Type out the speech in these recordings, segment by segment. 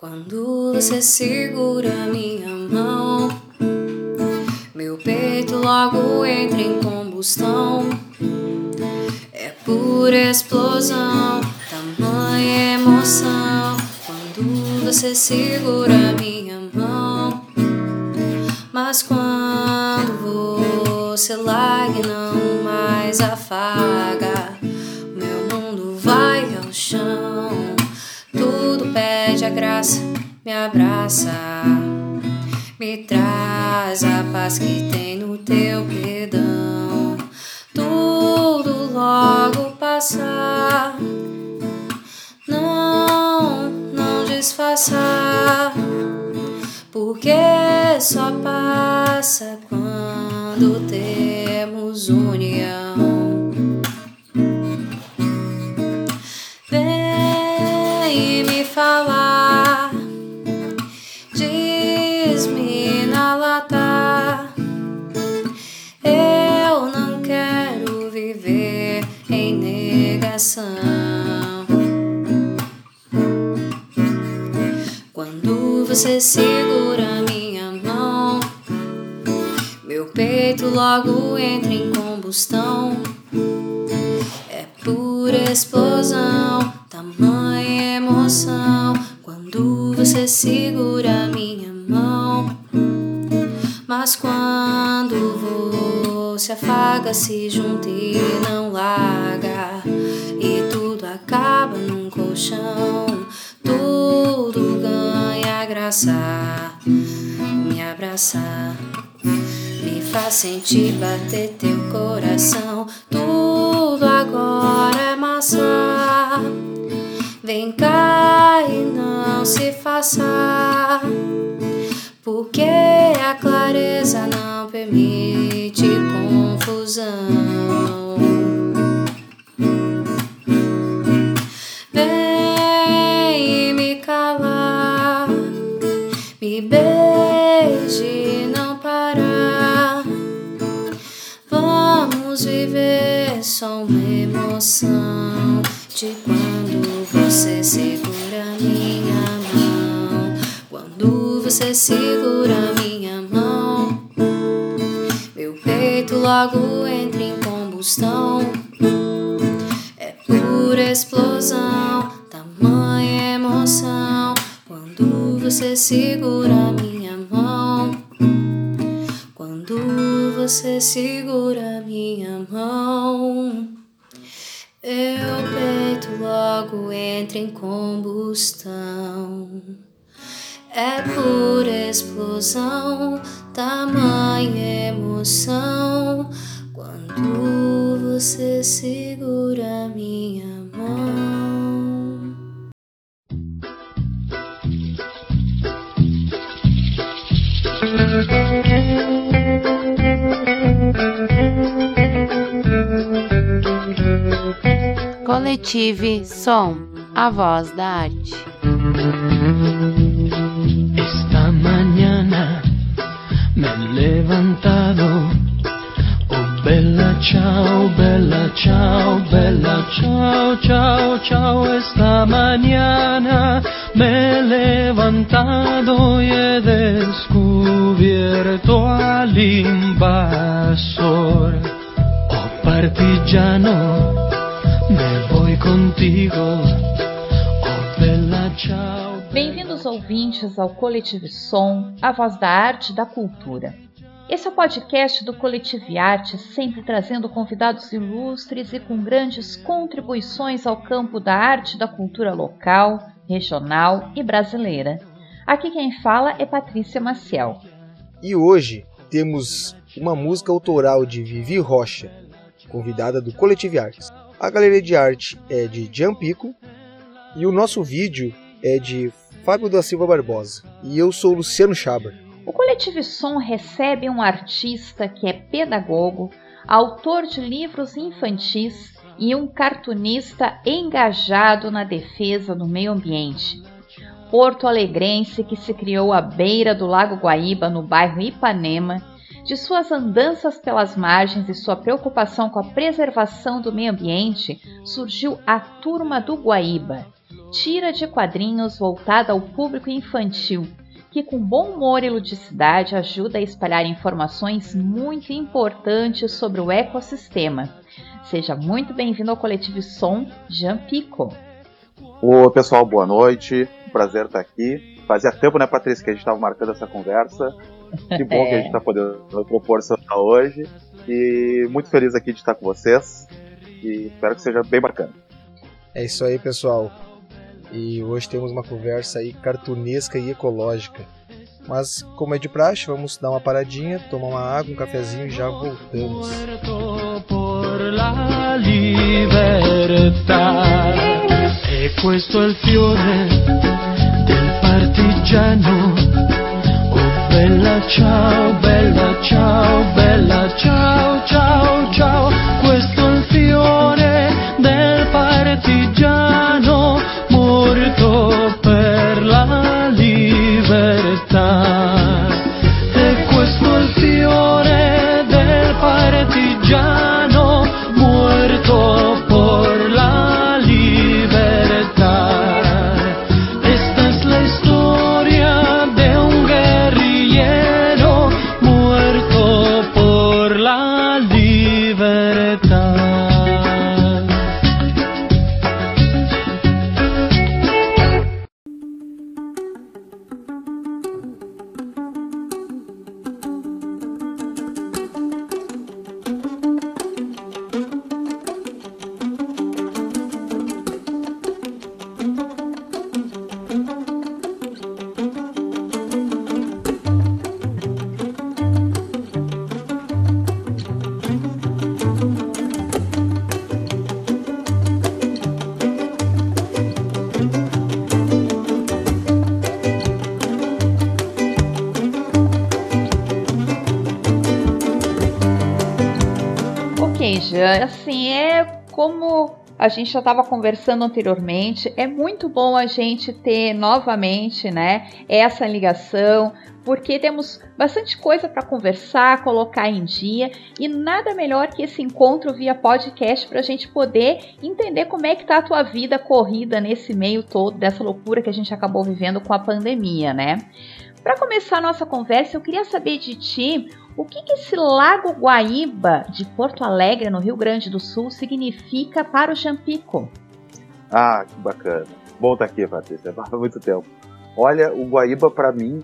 Quando você segura minha mão, meu peito logo entra em combustão. É pura explosão, tamanha emoção. Quando você segura minha mão, mas quando você larga não mais afaga, abraça, me traz a paz que tem no teu perdão. Tudo logo passar, não, não disfarçar, porque só passa quando temos união. Você segura minha mão, meu peito logo entra em combustão. É pura explosão, tamanha emoção. Quando você segura minha mão, mas quando você afaga, se junta e não larga, e tudo acaba num colchão, tudo ganha Me abraçar, me faz sentir bater teu coração. Tudo agora é massa. Vem cá e não se faça. Porque a clareza não permite confusão. De quando você segura minha mão. Quando você segura minha mão, meu peito logo entra em combustão. É pura explosão, tamanha emoção. Quando você segura minha mão, quando você segura minha mão. Meu peito logo entra em combustão. É pura explosão, tamanha emoção. Quando você segura minha mão. Coletive Som, a voz da arte. Esta mañana me levantado. Oh, bella ciao, bella ciao, bella ciao, ciao, ciao. Esta mañana me levantado y he descubierto al invasor. Oh, partigiano, contigo. Oh, bella ciao. Bem-vindos ouvintes ao Coletive Som, a voz da arte e da cultura. Esse é o podcast do Coletive Arte, sempre trazendo convidados ilustres e com grandes contribuições ao campo da arte e da cultura local, regional e brasileira. Aqui quem fala é Patrícia Maciel. E hoje temos uma música autoral de Vivi Rocha, convidada do Coletive Artes. A galeria de arte é de Jean Pico e o nosso vídeo é de Fábio da Silva Barbosa. E eu sou Luciano Chaber. O Coletivo Som recebe um artista que é pedagogo, autor de livros infantis e um cartunista engajado na defesa do meio ambiente. Porto Alegrense que se criou à beira do Lago Guaíba, no bairro Ipanema, de suas andanças pelas margens e sua preocupação com a preservação do meio ambiente, surgiu a Turma do Guaíba, tira de quadrinhos voltada ao público infantil, que com bom humor e ludicidade ajuda a espalhar informações muito importantes sobre o ecossistema. Seja muito bem-vindo ao Coletivo Som Jampico. Oi, pessoal, boa noite. Prazer estar aqui. Fazia tempo, né, Patrícia, que a gente estava marcando essa conversa. Que bom é. que a gente está podendo proporcionar hoje. E muito feliz aqui de estar com vocês. E espero que seja bem bacana. É isso aí, pessoal. E hoje temos uma conversa aí cartunesca e ecológica. Mas, como é de praxe, vamos dar uma paradinha, tomar uma água, um cafezinho e já voltamos. E bella ciao, bella ciao, bella ciao, ciao, ciao. Questo a gente já estava conversando anteriormente, é muito bom a gente ter novamente, né, essa ligação, porque temos bastante coisa para conversar, colocar em dia e nada melhor que esse encontro via podcast para a gente poder entender como é que tá a tua vida corrida nesse meio todo dessa loucura que a gente acabou vivendo com a pandemia, né? Para começar a nossa conversa, eu queria saber de ti o que, que esse Lago Guaíba de Porto Alegre, no Rio Grande do Sul, significa para o Jampico? Ah, que bacana. Bom estar aqui, Patrícia. Há muito tempo. Olha, o Guaíba para mim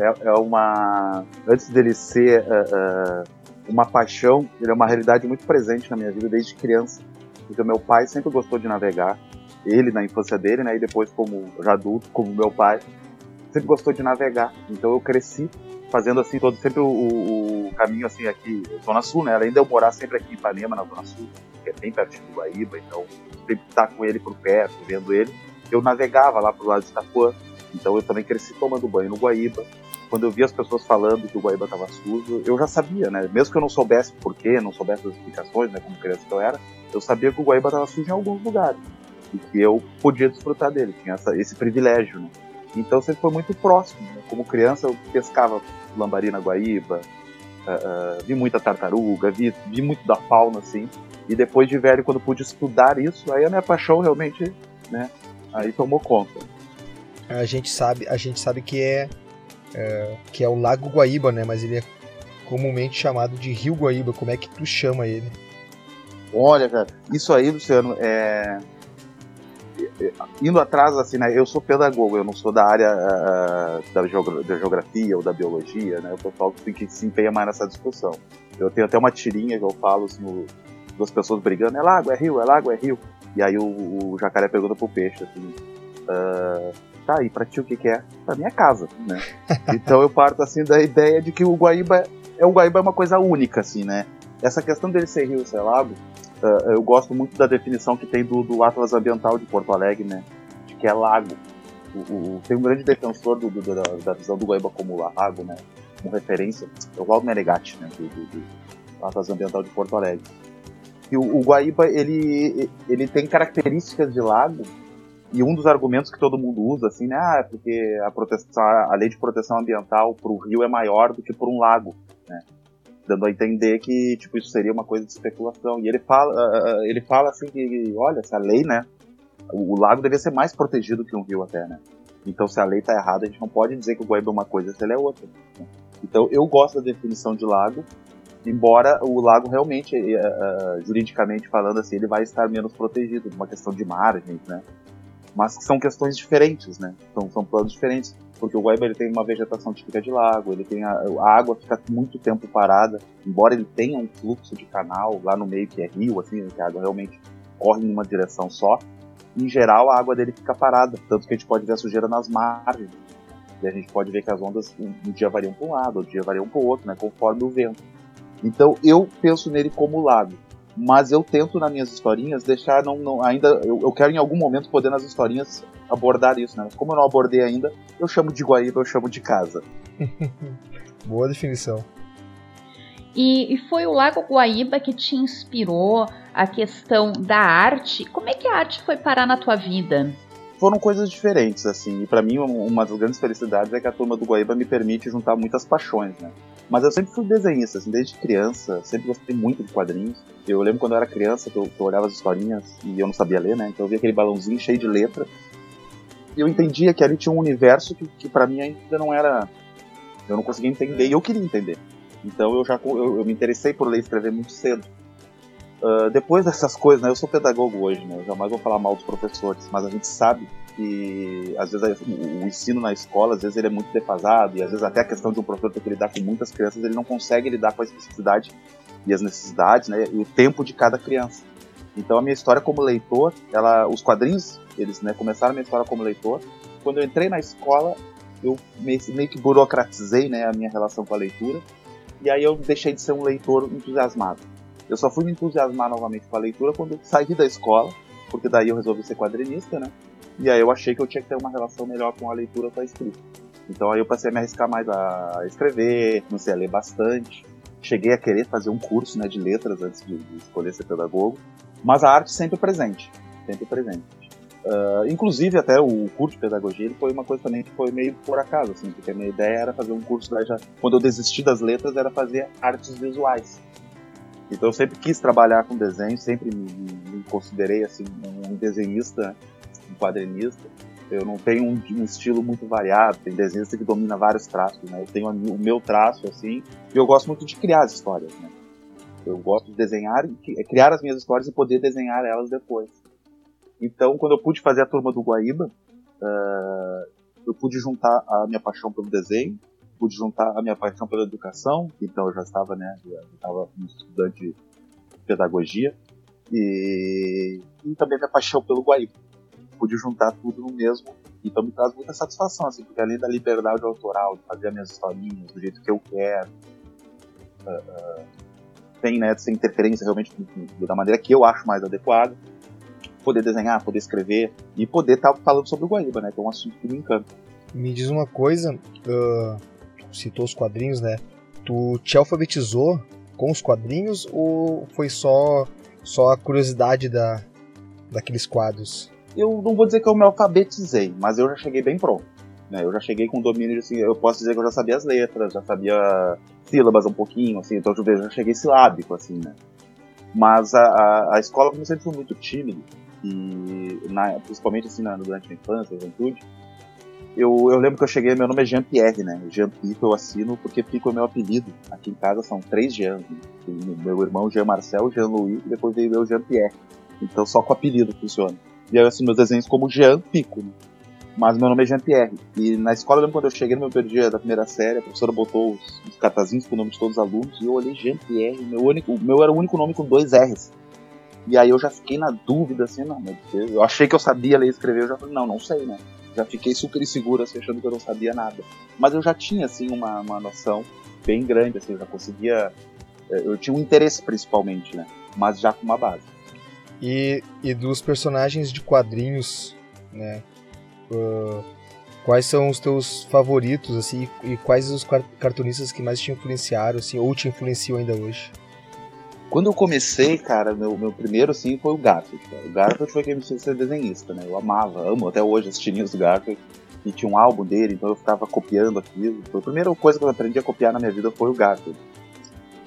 é, é, uma. Antes dele ser uh, uh, uma paixão, ele é uma realidade muito presente na minha vida desde criança. Porque meu pai sempre gostou de navegar. Ele na infância dele, né? E depois, como já adulto, como meu pai, sempre gostou de navegar. Então eu cresci fazendo assim todo sempre o, o, caminho assim aqui, Zona Sul, né? Além de eu morar sempre aqui em Ipanema, na Zona Sul, que é bem pertinho do Guaíba, então sempre estar com ele por perto, vendo ele. Eu navegava lá pro lado de Itapuã, então eu também cresci tomando banho no Guaíba. Quando eu vi as pessoas falando que o Guaíba estava sujo, eu já sabia, né? Mesmo que eu não soubesse porquê, não soubesse as explicações, né? Como criança que eu era, eu sabia que o Guaíba estava sujo em alguns lugares e que eu podia desfrutar dele, tinha essa, esse privilégio, né? Então sempre foi muito próximo. Né? Como criança eu pescava lambari na Guaíba, uh, uh, vi muita tartaruga, vi, vi muito da fauna assim. E depois de velho, quando pude estudar isso, aí a minha paixão realmente, né, aí tomou conta. A gente sabe, a gente sabe que é, é que é o Lago Guaíba, né? Mas ele é comumente chamado de Rio Guaíba. Como é que tu chama ele? Olha, cara, isso aí, Luciano, é indo atrás, assim, né? Eu sou pedagogo, eu não sou da área uh, da, geogra da, geografia ou da biologia, né? O pessoal que, que se empenha mais nessa discussão. Eu tenho até uma tirinha que eu falo, assim, no, duas pessoas brigando, é lago, é rio, é lago, é rio. E aí o, o jacaré pergunta pro peixe, assim, uh, tá, e pra ti o que que é? Pra minha casa, né? então eu parto, assim, da ideia de que o Guaíba é, o Guaíba é uma coisa única, assim, né? Essa questão dele ser rio, ser lago, Uh, eu gosto muito da definição que tem do, do, Atlas Ambiental de Porto Alegre, né? De que é lago. O, o, tem um grande defensor do, do, da, da, visão do Guaíba como lago, né? Como referência, é o Waldo Menegatti, né? Do, do, Atlas Ambiental de Porto Alegre. E o, o Guaíba, ele, ele tem características de lago e um dos argumentos que todo mundo usa, assim, né? Ah, é porque a, proteção, a lei de proteção ambiental para o rio é maior do que por um lago, né? Dando a entender que tipo isso seria uma coisa de especulação. E ele fala, uh, ele fala assim que, olha, essa lei, né, O, lago devia ser mais protegido que um rio até, né? Então, se a lei está errada, a gente não pode dizer que o Guaíba é uma coisa se ele é outra. Né? Então, eu gosto da definição de lago, embora o lago realmente, uh, juridicamente falando assim, ele vai estar menos protegido, uma questão de margens, né? Mas são questões diferentes, né? São, são planos diferentes, porque o Guaíba ele tem uma vegetação típica de lago, ele tem a, a, água fica muito tempo parada, embora ele tenha um fluxo de canal lá no meio que é rio, assim, que a água realmente corre em uma direção só. Em geral, a água dele fica parada, tanto que a gente pode ver a sujeira nas margens. E a gente pode ver que as ondas um, dia variam para um lado, outro dia variam para o outro, né, conforme o vento. Então eu penso nele como lago, mas eu tento nas minhas historinhas deixar não, não ainda eu, eu, quero em algum momento poder nas historinhas abordar isso, né? Mas como eu não abordei ainda, eu chamo de Guaíba, eu chamo de casa. Boa definição. E, e, foi o Lago Guaíba que te inspirou a questão da arte. Como é que a arte foi parar na tua vida? Foram coisas diferentes, assim. E para mim, uma das grandes felicidades é que a turma do Guaíba me permite juntar muitas paixões, né? Mas eu sempre fui desenhista, assim, desde criança, sempre gostei muito de quadrinhos. Eu lembro quando eu era criança, que eu, que eu olhava as historinhas e eu não sabia ler, né? Então eu via aquele balãozinho cheio de letra. E eu entendia que ali tinha um universo que, que para mim ainda não era. Eu não conseguia entender e eu queria entender. Então eu já eu, eu me interessei por ler e escrever muito cedo. Uh, depois dessas coisas, né, eu sou pedagogo hoje, né, eu jamais vou falar mal dos professores, mas a gente sabe que às vezes o ensino na escola, às vezes ele é muito defasado e às vezes até a questão de um professor ter que lidar com muitas crianças, ele não consegue lidar com a especificidade e as necessidades, né, e o tempo de cada criança. Então a minha história como leitor, ela, os quadrinhos, eles né, começaram a minha história como leitor. Quando eu entrei na escola, eu meio, que burocratizei né, a minha relação com a leitura e aí eu deixei de ser um leitor entusiasmado. Eu só fui me entusiasmar novamente com a leitura quando eu saí da escola, porque daí eu resolvi ser quadrinista, né? E aí eu achei que eu tinha que ter uma relação melhor com a leitura com a escrita. Então aí eu passei a me arriscar mais a escrever, comecei a ler bastante. Cheguei a querer fazer um curso né, de letras antes de, de escolher ser pedagogo. Mas a arte sempre presente, sempre presente. Uh, inclusive até o curso de pedagogia ele foi uma coisa também que foi meio por acaso, assim, porque a minha ideia era fazer um curso já quando eu desisti das letras era fazer artes visuais. Então eu sempre quis trabalhar com desenho, sempre me, me considerei assim um desenhista, um quadrinista. Eu não tenho um, um, estilo muito variado, tem desenhista que domina vários traços, né? Eu tenho o meu traço assim, e eu gosto muito de criar as histórias, né? Eu gosto de desenhar, criar as minhas histórias e poder desenhar elas depois. Então, quando eu pude fazer a turma do Guaíba, uh, eu pude juntar a minha paixão pelo desenho, pude juntar a minha paixão pela educação, então eu já estava, né, já estava estudante de pedagogia, e, e também a minha paixão pelo Guaíba. Pude juntar tudo no mesmo, então me traz muita satisfação, assim, porque além da liberdade autoral, de fazer as minhas historinhas do jeito que eu quero, uh, uh, né, sem interferência realmente da maneira que eu acho mais adequada, poder desenhar, poder escrever e poder estar tá falando sobre o Guaíba, né? Que é um assunto que me encanta. Me diz uma coisa, uh, citou os quadrinhos, né? Tu te alfabetizou com os quadrinhos ou foi só só a curiosidade da, daqueles quadros? Eu não vou dizer que eu me alfabetizei, mas eu já cheguei bem pronto. Né? Eu já cheguei com domínio, assim, eu posso dizer que eu já sabia as letras, já sabia sílabas um pouquinho, assim, então eu já cheguei silábico, assim, né? Mas a, a, a escola, como sempre, foi muito tímido, e na, principalmente assim na, durante a infância, a juventude, eu, eu lembro que eu cheguei, meu nome é Jean-Pierre, né? Jean Pico eu assino porque Pico é meu apelido. Aqui em casa são três Jean. Né? Meu irmão Jean Marcel, Jean Louis e depois veio meu Jean-Pierre. Então só com apelido funciona. E aí eu assino meus desenhos como Jean Pico. Né? Mas meu nome é Jean-Pierre. E na escola, eu lembro quando eu cheguei no meu primeiro dia da primeira série, a professora botou os, os catazinhos com o nome de todos os alunos e eu olhei Jean-Pierre. Meu, único, meu era o único nome com dois R's. E aí eu já fiquei na dúvida, assim, não, meu Deus, eu achei que eu sabia ler e escrever, eu já falei, não, não sei, né? Já fiquei super inseguro, assim, achando que eu não sabia nada. Mas eu já tinha, assim, uma, uma noção bem grande, assim, eu já conseguia. Eh, eu tinha um interesse principalmente, né? Mas já com uma base. E, e dos personagens de quadrinhos, né? Uh, quais são os teus favoritos, assim, e quais os cartunistas que mais te influenciaram, assim, ou te influenciam ainda hoje? Quando eu comecei, cara, meu, meu primeiro, assim, foi o Garfield. Cara. O Garfield foi quem me fez ser desenhista, né? Eu amava, amo até hoje as tirinhas do Garfield. E tinha um álbum dele, então eu ficava copiando aquilo. A primeira coisa que eu aprendi a copiar na minha vida foi o Garfield.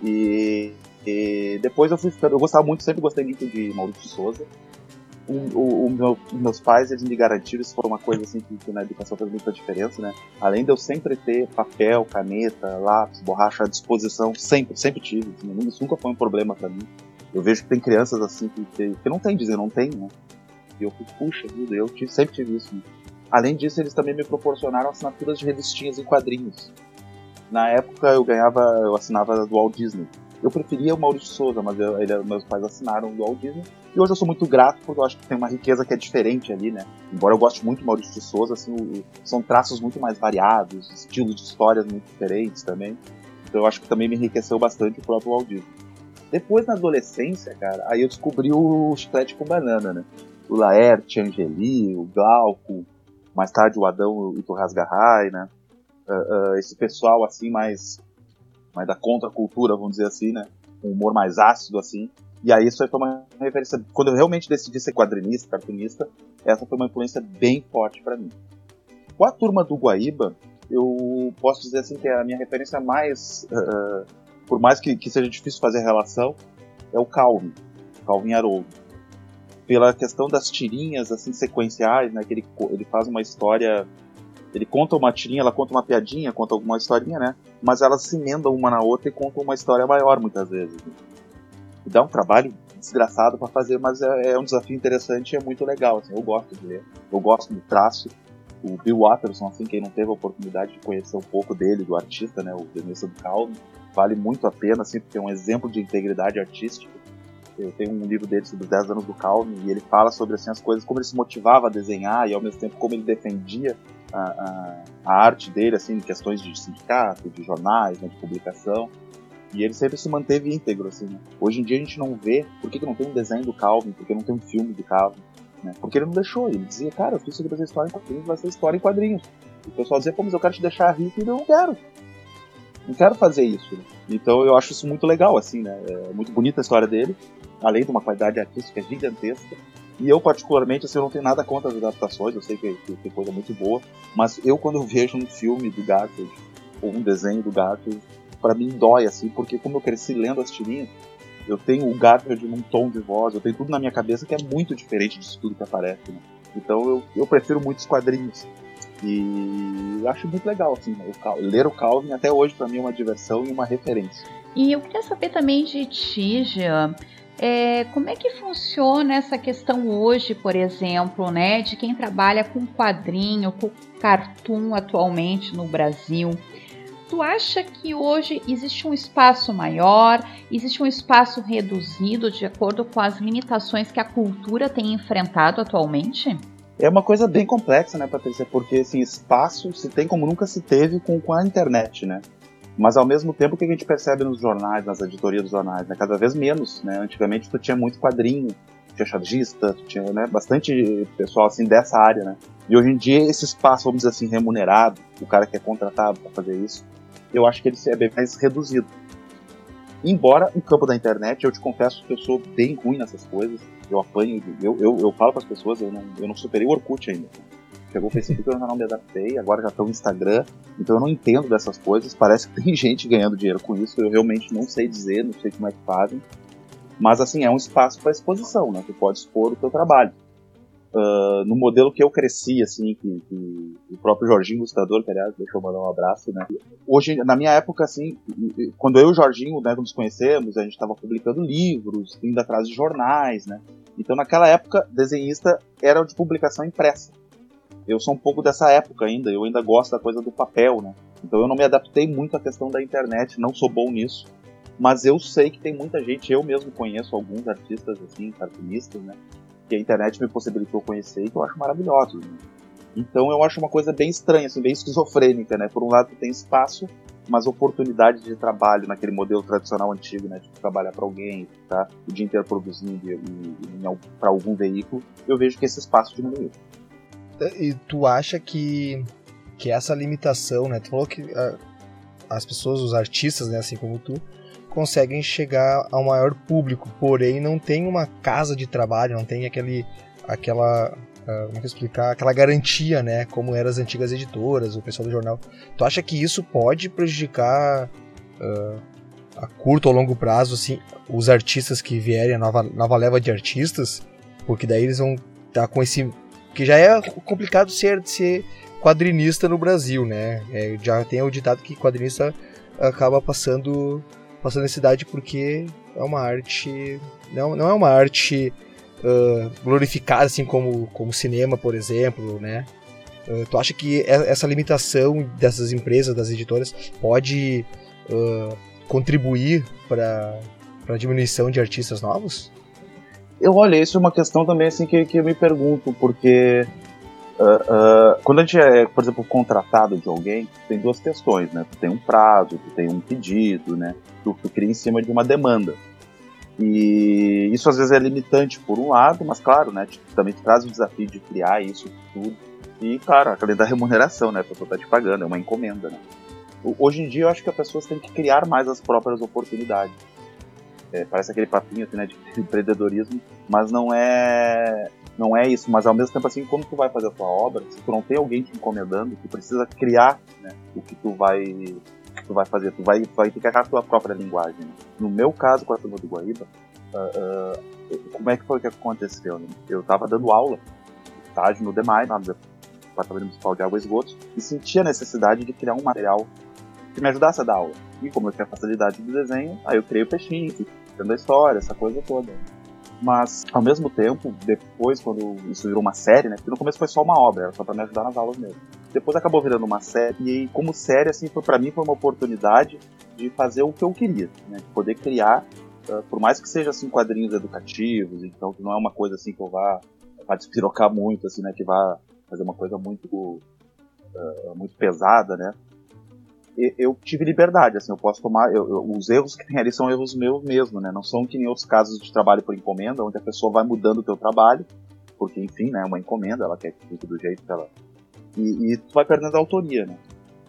E, e depois eu fui ficando... Eu gostava muito, sempre gostei muito de Maurício Souza. O, o, o meu, meus pais eles me garantiram, isso foi uma coisa assim que, que na educação faz muita diferença, né? Além de eu sempre ter papel, caneta, lápis, borracha à disposição, sempre, sempre tive. Assim, isso nunca foi um problema para mim. Eu vejo que tem crianças assim que, que, que não tem dizer, não tem, né? E eu fico, puxa vida, eu tive, sempre tive isso. Né? Além disso, eles também me proporcionaram assinaturas de revistinhas em quadrinhos. Na época eu ganhava, eu assinava do Walt Disney. Eu preferia o Maurício Souza, mas eu, ele, meus pais assinaram do Walt Disney. E hoje eu sou muito grato porque eu acho que tem uma riqueza que é diferente ali, né? Embora eu goste muito do Maurício de Souza, assim, o, são traços muito mais variados, estilos de histórias muito diferentes também. Então eu acho que também me enriqueceu bastante o próprio Walt Disney. Depois, na adolescência, cara, aí eu descobri o chiclete com banana, né? O Laerte, Angeli, o Glauco, mais tarde o Adão e o Torres Garray, né? Uh, uh, esse pessoal, assim, mais mais da contracultura, vamos dizer assim, né? Um humor mais ácido, assim. E aí isso aí foi uma referência. Quando eu realmente decidi ser quadrinista, cartunista, essa foi uma influência bem forte para mim. Com a turma do Guaíba, eu posso dizer assim que é a minha referência mais. Uh, por mais que, que, seja difícil fazer a relação, é o Calvin, Calvin Haroldo. Pela questão das tirinhas assim sequenciais, né? Que ele, ele faz uma história ele conta uma tirinha, ela conta uma piadinha, conta alguma historinha, né? Mas elas se emendam uma na outra e contam uma história maior muitas vezes. E dá um trabalho desgraçado para fazer, mas é, é, um desafio interessante e é muito legal. Assim, eu gosto de ler, eu gosto do traço. O Bill Watterson, assim, quem não teve a oportunidade de conhecer um pouco dele, do artista, né, o Denilson do Calme, vale muito a pena, assim, porque é um exemplo de integridade artística. Eu tenho um livro dele sobre os 10 anos do Calme e ele fala sobre assim, as coisas, como ele se motivava a desenhar e ao mesmo tempo como ele defendia a, a, a arte dele, assim, em questões de sindicato, de jornais, né, de publicação. E ele sempre se manteve íntegro, assim. Né? Hoje em dia a gente não vê, por que, que não tem um desenho do Calvin, por que não tem um filme do Calvin, né? Porque ele não deixou, ele dizia, cara, eu fiz sobre essa história em quadrinhos, vai ser história em quadrinhos. E o pessoal dizia, pô, mas eu quero te deixar rico e eu não quero. Não quero fazer isso. Né? Então eu acho isso muito legal, assim, né? É muito bonita a história dele, além de uma qualidade artística gigantesca. E eu, particularmente, assim, eu não tenho nada contra as adaptações, eu sei que, tem coisa muito boa, mas eu, quando eu vejo um filme do Garfield, ou um desenho do Garfield, para mim dói, assim, porque como eu cresci lendo as tirinhas, eu tenho o Garfield num tom de voz, eu tenho tudo na minha cabeça que é muito diferente disso tudo que aparece, né? Então eu, eu prefiro muitos quadrinhos. E acho muito legal, assim, o, ler o Calvin até hoje para mim é uma diversão e uma referência. E eu queria saber também de ti, Jean, é, como é que funciona essa questão hoje, por exemplo, né, de quem trabalha com quadrinho, com cartoon atualmente no Brasil? Tu acha que hoje existe um espaço maior, existe um espaço reduzido de acordo com as limitações que a cultura tem enfrentado atualmente? É uma coisa bem complexa, né, Patrícia? Porque assim, espaço se tem como nunca se teve com, com a internet, né? Mas ao mesmo tempo que a gente percebe nos jornais, nas editorias dos jornais, né? Cada vez menos, né? Antigamente tu tinha muito quadrinho, tinha chargista, tinha né, bastante pessoal assim dessa área, né? E hoje em dia esse espaço, vamos dizer assim, remunerado, o cara que é contratado para fazer isso, eu acho que ele é bem mais reduzido. Embora no campo da internet, eu te confesso que eu sou bem ruim nessas coisas, eu apanho, eu, eu, eu falo para as pessoas, eu não, eu não superei o Orkut ainda. Chegou o Facebook, eu ainda não me adaptei, agora já estou no Instagram, então eu não entendo dessas coisas. Parece que tem gente ganhando dinheiro com isso, eu realmente não sei dizer, não sei como é que fazem. Mas assim, é um espaço para exposição, né? Tu pode expor o teu trabalho. Uh, no modelo que eu cresci, assim, que, que o próprio Jorginho Ilustrador, que aliás, deixa eu mandar um abraço, né? Hoje, na minha época, assim, quando eu e o Jorginho, né, nos conhecemos, a gente estava publicando livros, indo atrás de jornais, né? Então, naquela época, desenhista era de publicação impressa eu sou um pouco dessa época ainda, eu ainda gosto da coisa do papel, né? Então eu não me adaptei muito à questão da internet, não sou bom nisso. Mas eu sei que tem muita gente, eu mesmo conheço alguns artistas assim, cartunistas, né? Que a internet me possibilitou conhecer e que eu acho maravilhosos. Né? Então eu acho uma coisa bem estranha, assim, bem esquizofrênica, né? Por um lado tem espaço, mas oportunidade de trabalho naquele modelo tradicional antigo, né? De trabalhar para alguém, tá? O dia inteiro produzindo para algum veículo, eu vejo que esse espaço diminuiu e tu acha que, que essa limitação, né? Tu falou que a, as pessoas, os artistas, né, assim como tu, conseguem chegar ao maior público, porém não tem uma casa de trabalho, não tem aquele, aquela, uh, como é que explicar, aquela garantia, né, como eram as antigas editoras, o pessoal do jornal. Tu acha que isso pode prejudicar uh, a curto ou longo prazo, assim, os artistas que vierem, a nova, nova leva de artistas? Porque daí eles vão estar tá com esse. Que já é complicado ser, ser quadrinista no Brasil, né? É, já tem o ditado que quadrinista acaba passando, passando necessidade porque é uma arte. Não, não é uma arte uh, glorificada assim como, como cinema, por exemplo, né? Uh, tu acha que essa limitação dessas empresas, das editoras, pode uh, contribuir para a diminuição de artistas novos? Eu olho, isso é uma questão também assim que, que eu me pergunto, porque uh, uh, quando a gente é, por exemplo, contratado de alguém, tem duas questões, né? Tu tem um prazo, tu tem um pedido, né? Tu, tu cria em cima de uma demanda. E isso às vezes é limitante por um lado, mas claro, né? Também traz o desafio de criar isso tudo. E, claro, a da remuneração, né? A pessoa tá te pagando, é uma encomenda, né? Hoje em dia eu acho que as pessoas têm que criar mais as próprias oportunidades. É, parece aquele papinho assim, né, de empreendedorismo, mas não é não é isso. Mas ao mesmo tempo assim, quando tu vai fazer a tua obra, se tu não tem alguém te encomendando, tu precisa criar né, o que tu vai que tu vai fazer. Tu vai, vai ter que criar a tua própria linguagem. Né? No meu caso com a turma do Guaíba, uh, uh, como é que foi que aconteceu? Né? Eu estava dando aula, estágio no DEMAI, lá no Departamento Municipal de Água e Esgotos, e sentia a necessidade de criar um material que me ajudasse a dar aula. E como eu tinha facilidade de desenho, aí eu criei o peixinho, tendo a história, essa coisa toda. Mas, ao mesmo tempo, depois, quando isso virou uma série, né? Porque no começo foi só uma obra, era só pra me ajudar nas aulas mesmo. Depois acabou virando uma série, e como série, assim, foi, pra mim foi uma oportunidade de fazer o que eu queria, né? De poder criar, uh, por mais que seja, assim, quadrinhos educativos, então não é uma coisa, assim, que eu vá, vá despirocar muito, assim, né? Que vá fazer uma coisa muito, uh, muito pesada, né? Eu tive liberdade, assim, eu posso tomar, eu, eu, os erros que tem ali são erros meus mesmo, né, não são que nem outros casos de trabalho por encomenda, onde a pessoa vai mudando o teu trabalho, porque, enfim, né, é uma encomenda, ela quer que fique do jeito que ela... E, e tu vai perdendo a autoria, né.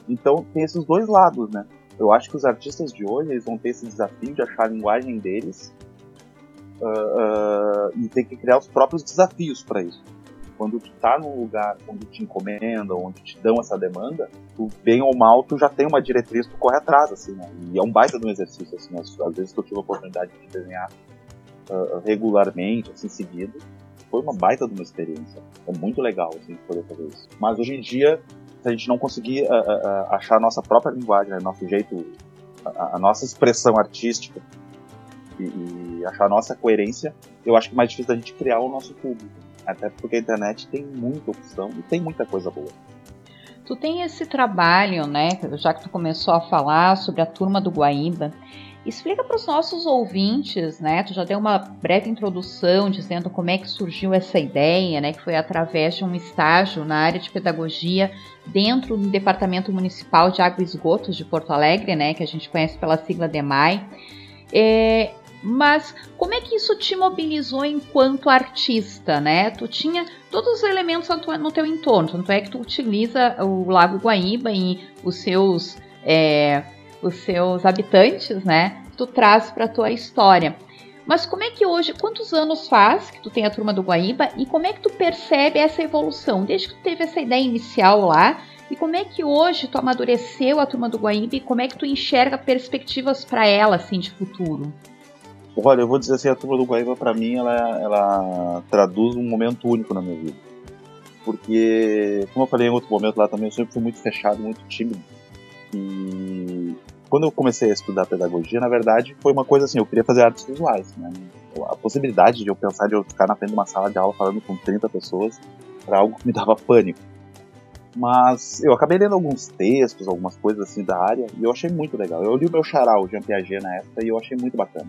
Então, tem esses dois lados, né. Eu acho que os artistas de hoje, eles vão ter esse desafio de achar a linguagem deles uh, uh, e ter que criar os próprios desafios para isso quando tu tá num lugar onde te encomendam, onde te dão essa demanda, tu, bem ou mal, tu já tem uma diretriz, tu corre atrás, assim, né? E é um baita de um exercício, assim, às, às vezes que eu tive a oportunidade de desenhar uh, regularmente, assim, seguido, foi uma baita de uma experiência. É muito legal, assim, poder fazer isso. Mas hoje em dia, se a gente não conseguir uh, uh, achar a nossa própria linguagem, né, nosso jeito, a, a nossa expressão artística, e, e, achar a nossa coerência, eu acho que é mais difícil a gente criar o nosso público. Até porque a internet tem muita opção e tem muita coisa boa. Tu tem esse trabalho, né? Já que tu começou a falar sobre a turma do Guaíba, explica para os nossos ouvintes, né? Tu já deu uma breve introdução dizendo como é que surgiu essa ideia, né? Que foi através de um estágio na área de pedagogia dentro do Departamento Municipal de Água e Esgotos de Porto Alegre, né? Que a gente conhece pela sigla DEMAI. É, mas como é que isso te mobilizou enquanto artista, né? Tu tinha todos os elementos no teu entorno, tanto é que tu utiliza o Lago Guaíba e os seus, é, os seus habitantes, né? Tu traz para tua história. Mas como é que hoje, quantos anos faz que tu tem a turma do Guaíba e como é que tu percebe essa evolução? Desde que tu teve essa ideia inicial lá, e como é que hoje tu amadureceu a turma do Guaíba e como é que tu enxerga perspectivas para ela assim de futuro? Olha, eu vou dizer assim, a turma do Guaíba para mim ela, ela traduz um momento único na minha vida. Porque, como eu falei em outro momento lá também, eu sempre fui muito fechado, muito tímido. E quando eu comecei a estudar pedagogia, na verdade, foi uma coisa assim, eu queria fazer artes visuais, né? A possibilidade de eu pensar de eu ficar na frente de uma sala de aula falando com 30 pessoas era algo que me dava pânico. Mas eu acabei lendo alguns textos, algumas coisas assim da área, e eu achei muito legal. Eu li o meu xará, o Jean Piaget, na época, e eu achei muito bacana.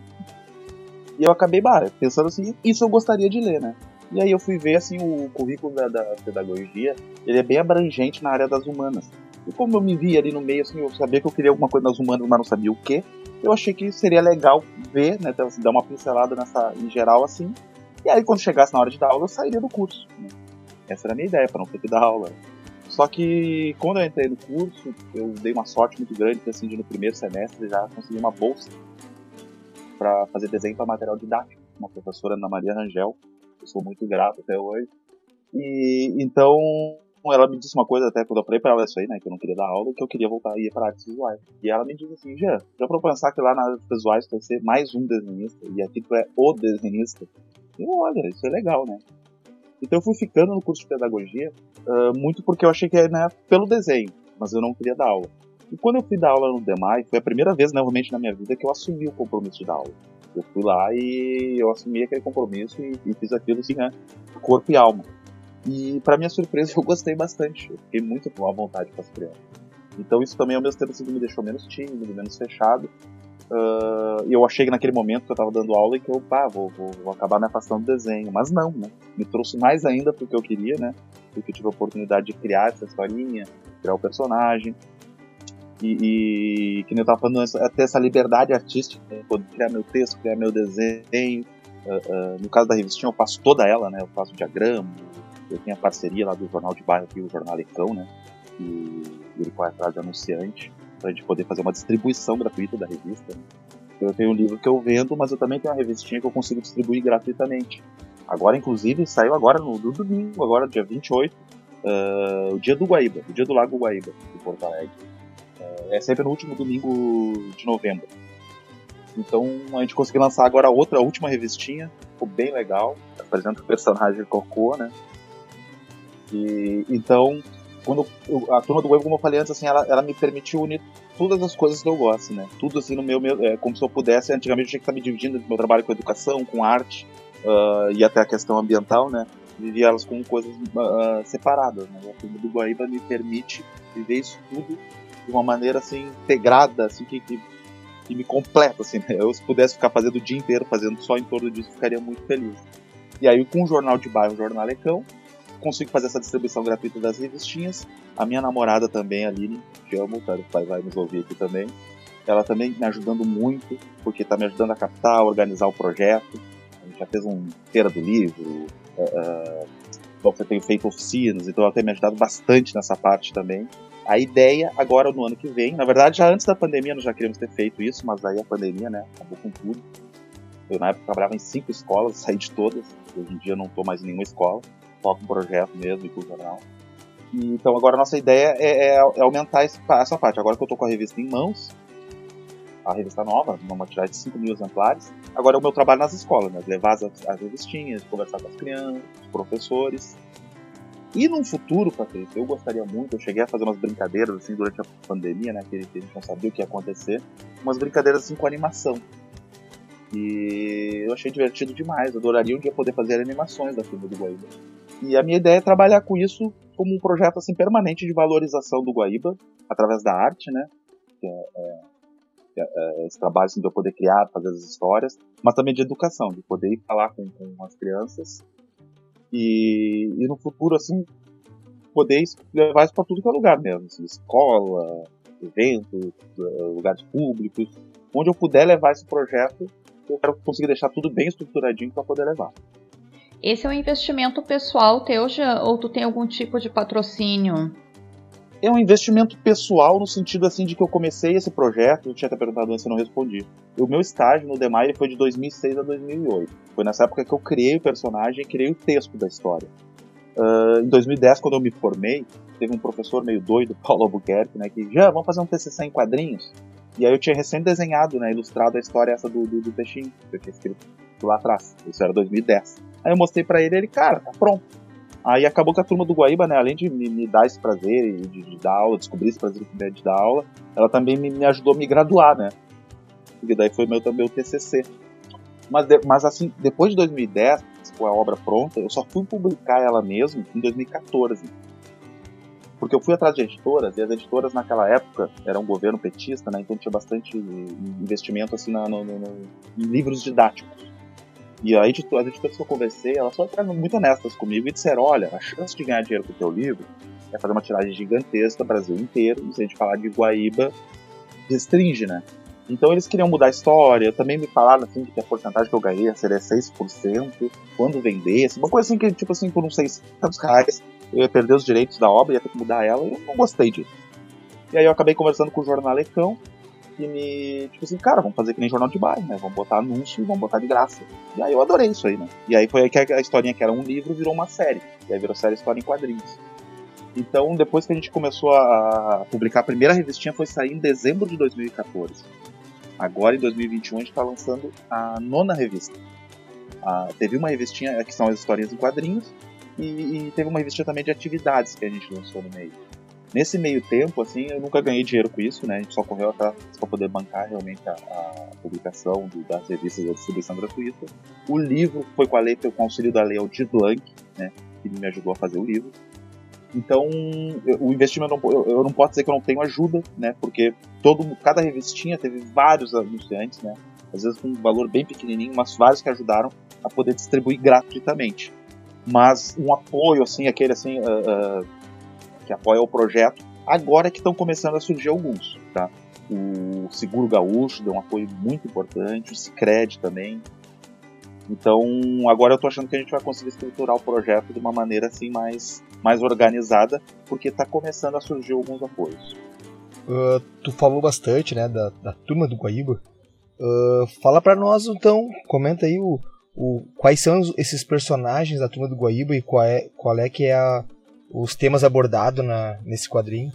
E eu acabei bah, pensando assim, isso eu gostaria de ler, né? E aí eu fui ver assim o currículo da, da, pedagogia, ele é bem abrangente na área das humanas. E como eu me vi ali no meio, assim, eu sabia que eu queria alguma coisa das humanas, mas não sabia o que. Eu achei que seria legal ver, né, dar uma pincelada nessa em geral assim. E aí quando chegasse na hora de dar aula, eu sairia do curso. Né? Essa era a minha ideia, para não ter que dar aula. Só que quando eu entrei no curso, eu dei uma sorte muito grande, assim, no primeiro semestre já consegui uma bolsa para fazer desenho para material didático, uma professora Ana Maria Rangel, eu sou muito grato até hoje. E então ela me disse uma coisa até quando eu falei para ela isso aí, né, que eu não queria dar aula, que eu queria voltar a ir para artes visuais. E ela me disse assim, já, já para pensar que lá nas artes visuais vai ser mais um desenhista e aqui tu é o desenhista. E olha, isso é legal, né? Então eu fui ficando no curso de pedagogia uh, muito porque eu achei que era né, pelo desenho, mas eu não queria dar aula. E quando eu fui dar aula no DEMAI, foi a primeira vez, novamente, na minha vida que eu assumi o compromisso de dar aula. Eu fui lá e eu assumi aquele compromisso e, e fiz aquilo assim, né? Corpo e alma. E para minha surpresa, eu gostei bastante. Eu fiquei muito à vontade com as crianças. Então isso também, ao mesmo tempo, assim, me deixou menos tímido, menos fechado. Uh, e eu achei que naquele momento que eu estava dando aula que eu, pá, vou, vou, vou, acabar me afastando do desenho. Mas não, né? Me trouxe mais ainda porque eu queria, né? Porque eu tive a oportunidade de criar essa historinha, criar o personagem. E, e que nem eu tava falando, ter essa liberdade artística, né? poder criar meu texto, criar meu desenho. Uh, uh, no caso da revistinha, eu faço toda ela, né? Eu faço diagrama, eu tenho a parceria lá do jornal de bairro aqui, o Jornal Lecão, né? E ele vai atrás de anunciante para a gente poder fazer uma distribuição gratuita da revista. Eu tenho um livro que eu vendo, mas eu também tenho uma revistinha que eu consigo distribuir gratuitamente. Agora, inclusive, saiu agora no, no domingo, agora dia 28, uh, ah, o dia do Guaíba, o dia do Lago Guaíba, de Porto Alegre. É sempre no último domingo de novembro. Então a gente conseguiu lançar agora outra, última revistinha, ficou bem legal. Apresenta o personagem Cocô, né? E, então quando a turma do web, como eu falei antes, assim, ela, ela me permitiu unir todas as coisas que eu gosto, né? Tudo assim no meu, meu é, como se eu pudesse. Antigamente eu tinha que estar me dividindo meu trabalho com educação, com arte uh, e até a questão ambiental, né? Viver elas como coisas uh, separadas, né? A turma do Guaíba me permite viver isso tudo de uma maneira assim integrada, assim que, que, que me completa, assim. Né? Eu se pudesse ficar fazendo o dia inteiro fazendo só em torno disso, ficaria muito feliz. E aí com o jornal de bairro, o Jornalecão, consigo fazer essa distribuição gratuita das revistinhas. A minha namorada também, a Aline, que amo, tá, o pai vai nos ouvir aqui também. Ela também me ajudando muito, porque está me ajudando a captar, a organizar o projeto. A gente já fez um feira do livro, uh, eu tenho feito oficinas, então ela tem me ajudado bastante nessa parte também. A ideia agora no ano que vem, na verdade já antes da pandemia nós já queríamos ter feito isso, mas aí a pandemia, né, acabou com tudo. Eu na época trabalhava em cinco escolas, saí de todas. Hoje em dia não estou mais em nenhuma escola toca um projeto mesmo e com o jornal. Então agora a nossa ideia é, é, é aumentar esse, essa parte. Agora que eu estou com a revista em mãos, a revista nova, numa tiragem de 5 mil exemplares, agora é o meu trabalho nas escolas, né? levar as, as revistinhas, conversar com as crianças, os professores. E num futuro, Patrícia, eu gostaria muito, eu cheguei a fazer umas brincadeiras assim durante a pandemia, né, que a gente não sabia o que ia acontecer, umas brincadeiras assim com animação. E eu achei divertido demais, eu adoraria um dia poder fazer animações da filme do Guaíba. E a minha ideia é trabalhar com isso como um projeto assim permanente de valorização do Guaíba através da arte, né? Que é, é, é, é esse trabalho assim, de eu poder criar, fazer as histórias, mas também de educação, de poder ir falar com, com as crianças e, e no futuro assim poder levar isso para tudo que é lugar mesmo, assim, escola, eventos, lugares públicos, onde eu puder levar esse projeto, eu quero conseguir deixar tudo bem estruturadinho para poder levar. Esse é um investimento pessoal teu já, ou tu tem algum tipo de patrocínio? É um investimento pessoal no sentido assim de que eu comecei esse projeto, eu tinha até perguntado antes e não respondi. O meu estágio no Demai foi de 2006 a 2008. Foi nessa época que eu criei o personagem criei o texto da história. Uh, em 2010, quando eu me formei, teve um professor meio doido, Paulo Albuquerque, né, que já vamos fazer um TCC em quadrinhos. E aí eu tinha recém desenhado, né, ilustrado a história essa do, do, do peixinho, que eu tinha escrito lá atrás. Isso era 2010. Aí eu mostrei para ele, ele, cara, tá pronto. Aí acabou que a turma do Guaíba, né, além de me, me dar esse prazer de, de, dar aula, descobrir esse prazer de dar aula, ela também me, me, ajudou a me graduar, né? Porque daí foi meu também o TCC. Mas, de, mas assim, depois de 2010, com a obra pronta, eu só fui publicar ela mesmo em 2014. Porque eu fui atrás de editoras, e as editoras naquela época eram um governo petista, né? Então tinha bastante investimento assim no, no, no, em livros didáticos. E a editora, as editoras que eu conversei, elas foram muito honestas comigo e disseram: olha, a chance de ganhar dinheiro com o teu livro é fazer uma tiragem gigantesca, Brasil inteiro, se a gente falar de Guaíba, restringe, né? Então eles queriam mudar a história, também me falaram assim que a porcentagem que eu ganhei seria 6% quando vendesse, uma coisa assim que, tipo assim, por uns 600 reais eu ia perder os direitos da obra, ia ter que mudar ela, e eu não gostei disso. E aí eu acabei conversando com o jornalecão, que me. Tipo assim, cara, vamos fazer que nem jornal de bairro, né? Vamos botar anúncio e vamos botar de graça. E aí eu adorei isso aí, né? E aí foi aí que a historinha que era um livro virou uma série. E aí virou série História em Quadrinhos. Então, depois que a gente começou a publicar a primeira revistinha, foi sair em dezembro de 2014. Agora, em 2021, a gente está lançando a nona revista. a, teve uma revistinha que são as historinhas em quadrinhos e, e, teve uma revistinha também de atividades que a gente lançou no meio. Nesse meio tempo, assim, eu nunca ganhei dinheiro com isso, né? A gente só correu atrás para poder bancar realmente a, a publicação do, das revistas da distribuição gratuita. O livro foi com a lei, com o auxílio da lei Aldir Blanc, né? Que me ajudou a fazer o livro. Então, eu, o investimento, eu, eu, não posso dizer que eu não tenho ajuda, né? Porque todo, cada revistinha teve vários anunciantes, né? Às vezes com um valor bem pequenininho, mas vários que ajudaram a poder distribuir gratuitamente. Mas um apoio, assim, aquele assim, uh, uh, que apoia o projeto, agora que estão começando a surgir alguns, tá? O Seguro Gaúcho deu um apoio muito importante, o Cicred também. Então, agora eu tô achando que a gente vai conseguir estruturar o projeto de uma maneira assim mais, mais organizada, porque está começando a surgir alguns apoios. Uh, tu falou bastante, né, da, da turma do Guaíba. Uh, fala para nós então, comenta aí o, o, quais são esses personagens da turma do Guaíba e qual é, qual é que é a, os temas abordados nesse quadrinho?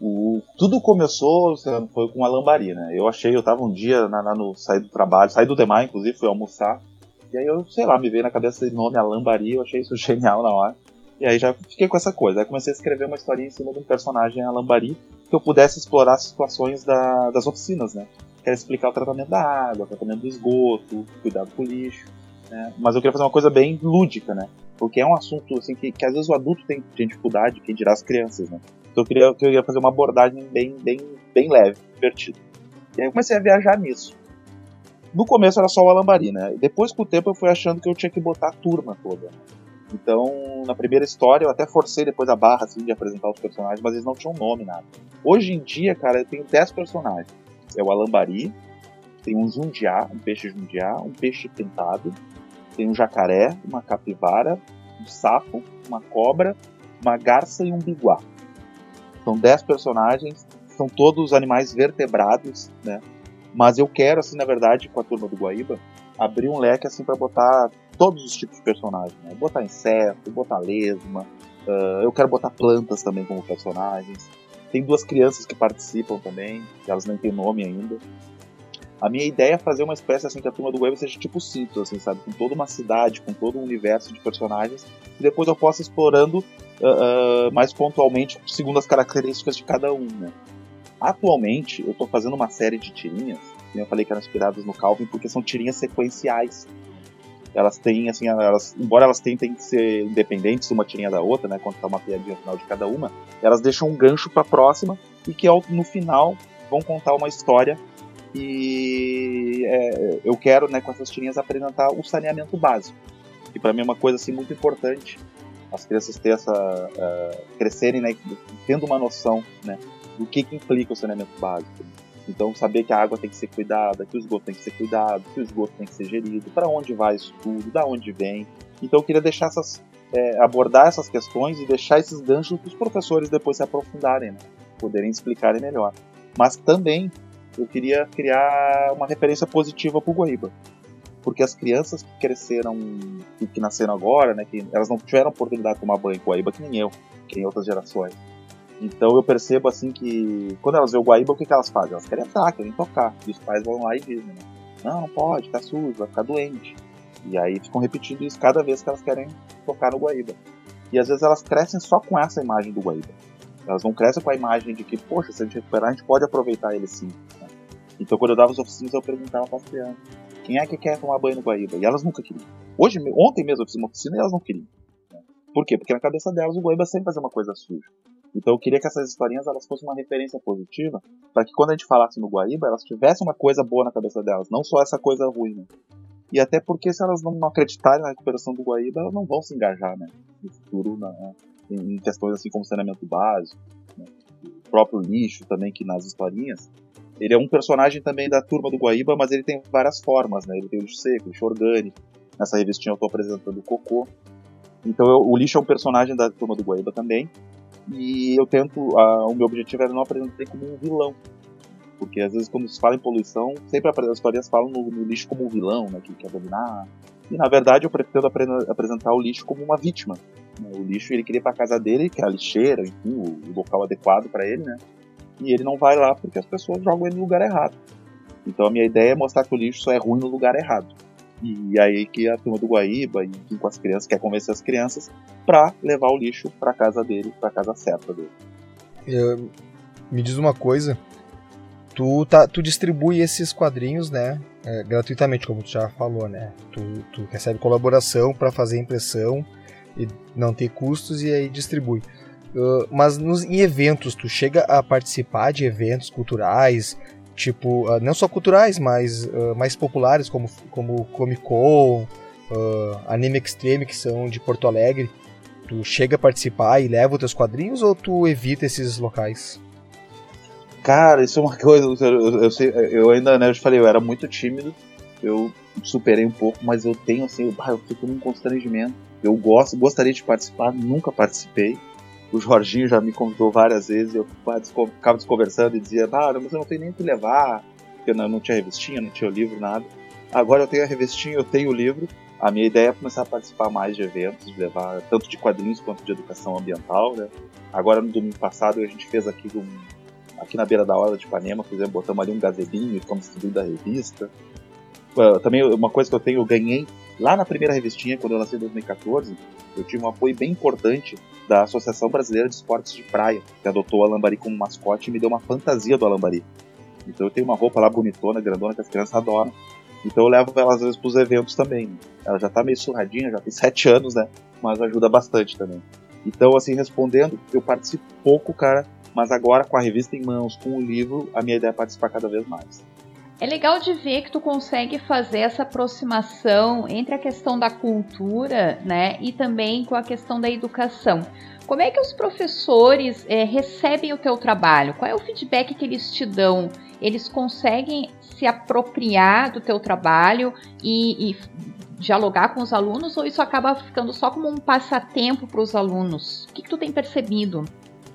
O, tudo começou foi com a Lambari, né? Eu achei, eu tava um dia na, na, no saí do trabalho, saí do Demar, inclusive, fui almoçar. E aí eu, sei lá, me veio na cabeça esse nome, a Lambari, eu achei isso genial na hora. E aí já fiquei com essa coisa. Aí comecei a escrever uma historinha em cima de um personagem, a Lambari, que eu pudesse explorar as situações da, das oficinas, né? Quero explicar o tratamento da água, o tratamento do esgoto, cuidado com o lixo. Né? Mas eu queria fazer uma coisa bem lúdica, né? Porque é um assunto assim que, que às vezes o adulto tem, tem dificuldade, quem dirá as crianças, né? Então eu queria, eu queria fazer uma abordagem bem, bem, bem leve, divertida. E aí eu comecei a viajar nisso. No começo era só o Alambari, né? Depois, com o tempo, eu fui achando que eu tinha que botar a turma toda. Então, na primeira história, eu até forcei depois a barra, assim, de apresentar os personagens, mas eles não tinham nome, nada. Hoje em dia, cara, eu tenho 10 personagens. É o Alambari, tem um jundiá, um peixe jundiá, um peixe pintado, tem um jacaré, uma capivara, um sapo, uma cobra, uma garça e um biguá. São 10 personagens, são todos animais vertebrados, né? Mas eu quero, assim, na verdade, com a turma do Guaíba, abrir um leque, assim, para botar todos os tipos de personagens, né? Botar inseto, botar lesma, uh, eu quero botar plantas também como personagens. Tem duas crianças que participam também, elas nem têm nome ainda. A minha ideia é fazer uma espécie assim que a turma do Web seja tipo Simpsons, assim, sabe? Com toda uma cidade, com todo um universo de personagens, e depois eu possa explorando uh, uh, mais pontualmente segundo as características de cada um, né? Atualmente, eu estou fazendo uma série de tirinhas, que eu falei que eram inspiradas no Calvin, porque são tirinhas sequenciais. Elas têm, assim, elas, embora elas tentem ser independentes uma tirinha da outra, né, contar uma piadinha final de cada uma, elas deixam um gancho para a próxima e que no final vão contar uma história e é, eu quero, né, com essas tirinhas, apresentar o saneamento básico. Que para mim é uma coisa assim muito importante. As crianças ter essa, uh, crescerem, né, tendo uma noção, né, do que, que implica o saneamento básico. Então, saber que a água tem que ser cuidada, que o esgoto tem que ser cuidado, que o esgoto tem que ser gerido, para onde vai isso tudo, da onde vem. Então, eu queria deixar essas, é, abordar essas questões e deixar esses ganchos para os professores depois se aprofundarem, né? poderem explicarem melhor. Mas também eu queria criar uma referência positiva para o Guaíba. Porque as crianças que cresceram e que nasceram agora, né, que elas não tiveram oportunidade de tomar banho em Guaíba que nem eu, que em outras gerações. Então eu percebo assim que quando elas veem o Guaíba, o que, que elas fazem? Elas querem entrar, querem tocar. E os pais vão lá e dizem, né? não, não pode, tá sujo, vai ficar doente. E aí ficam repetindo isso cada vez que elas querem tocar no Guaíba. E às vezes elas crescem só com essa imagem do Guaíba. Elas não crescem com a imagem de que, poxa, se a gente recuperar, a gente pode aproveitar ele sim. Né? Então, quando eu dava as oficinas, eu perguntava para as crianças: quem é que quer tomar banho no Guaíba? E elas nunca queriam. Hoje, ontem mesmo eu fiz uma oficina e elas não queriam. Né? Por quê? Porque na cabeça delas o Guaíba sempre fazia uma coisa suja. Então eu queria que essas historinhas elas fossem uma referência positiva, para que quando a gente falasse no Guaíba, elas tivessem uma coisa boa na cabeça delas, não só essa coisa ruim. Né? E até porque se elas não acreditarem na recuperação do Guaíba, elas não vão se engajar, né? No futuro, na, em questões assim como saneamento básico, né? o próprio lixo também, que nas historinhas. Ele é um personagem também da turma do Guaíba, mas ele tem várias formas, né? Ele tem o lixo seco, o lixo orgânico. Nessa revistinha eu estou apresentando o Cocô. Então eu, o lixo é um personagem da turma do Guaíba também. E eu tento, a, o meu objetivo era não apresentar como um vilão. Porque às vezes quando se fala em poluição, sempre as histórias falam no, no lixo como um vilão, né? Que quer dominar. E na verdade eu pretendo apresentar o lixo como uma vítima. Né? O lixo ele queria ir para casa dele, que é a lixeira, enfim, o, o local adequado para ele, né? E ele não vai lá porque as pessoas jogam ele no lugar errado. Então a minha ideia é mostrar que o lixo só é ruim no lugar errado. E aí que a turma do Guaíba, e com as crianças, quer convencer as crianças para levar o lixo para casa dele, para casa certa dele. Me diz uma coisa, tu, tá, tu distribui esses quadrinhos, né, é, gratuitamente, como tu já falou, né? Tu, tu recebe colaboração para fazer impressão e não ter custos e aí distribui. Uh, mas nos, em eventos, tu chega a participar de eventos culturais, tipo, uh, não só culturais, mas uh, mais populares, como, como Comic Con, Anime Extreme, que são de Porto Alegre. Tu chega a participar e leva os teus quadrinhos ou tu evita esses locais? Cara, isso é uma coisa. Eu, eu, sei, eu ainda, né, eu te falei, eu era muito tímido. Eu superei um pouco, mas eu tenho assim, eu, eu fico num constrangimento. Eu gosto, gostaria de participar, nunca participei. O Jorginho já me convidou várias vezes, eu ficava desconversando e dizia, ah, mas eu não tenho nem o que levar, porque eu não, tinha revistinha, não tinha o livro, nada. Agora eu tenho a revistinha, eu tenho o livro. A minha ideia é começar a participar mais de eventos, levar tanto de quadrinhos quanto de educação ambiental, né? Agora no domingo passado a gente fez aqui um, aqui na beira da hora de Ipanema, fizemos, botamos ali um gazelinho e fomos distribuindo a revista. Uh, também uma coisa que eu tenho, eu ganhei lá na primeira revistinha, quando eu lancei em 2014, eu tive um apoio bem importante da Associação Brasileira de Esportes de Praia, que adotou o Alambari como mascote e me deu uma fantasia do Alambari. Então eu tenho uma roupa lá bonitona, grandona, que as crianças adoram. Então eu levo ela às vezes pros eventos também. Ela já tá meio surradinha, já tem sete anos, né? Mas ajuda bastante também. Então, assim, respondendo, eu participo pouco, cara, mas agora com a revista em mãos, com o livro, a minha ideia é participar cada vez mais. É legal de ver que tu consegue fazer essa aproximação entre a questão da cultura, né, e também com a questão da educação. Como é que os professores é, recebem o teu trabalho? Qual é o feedback que eles te dão? Eles conseguem se apropriar do teu trabalho e, e dialogar com os alunos ou isso acaba ficando só como um passatempo para os alunos? O que, que tu tem percebido?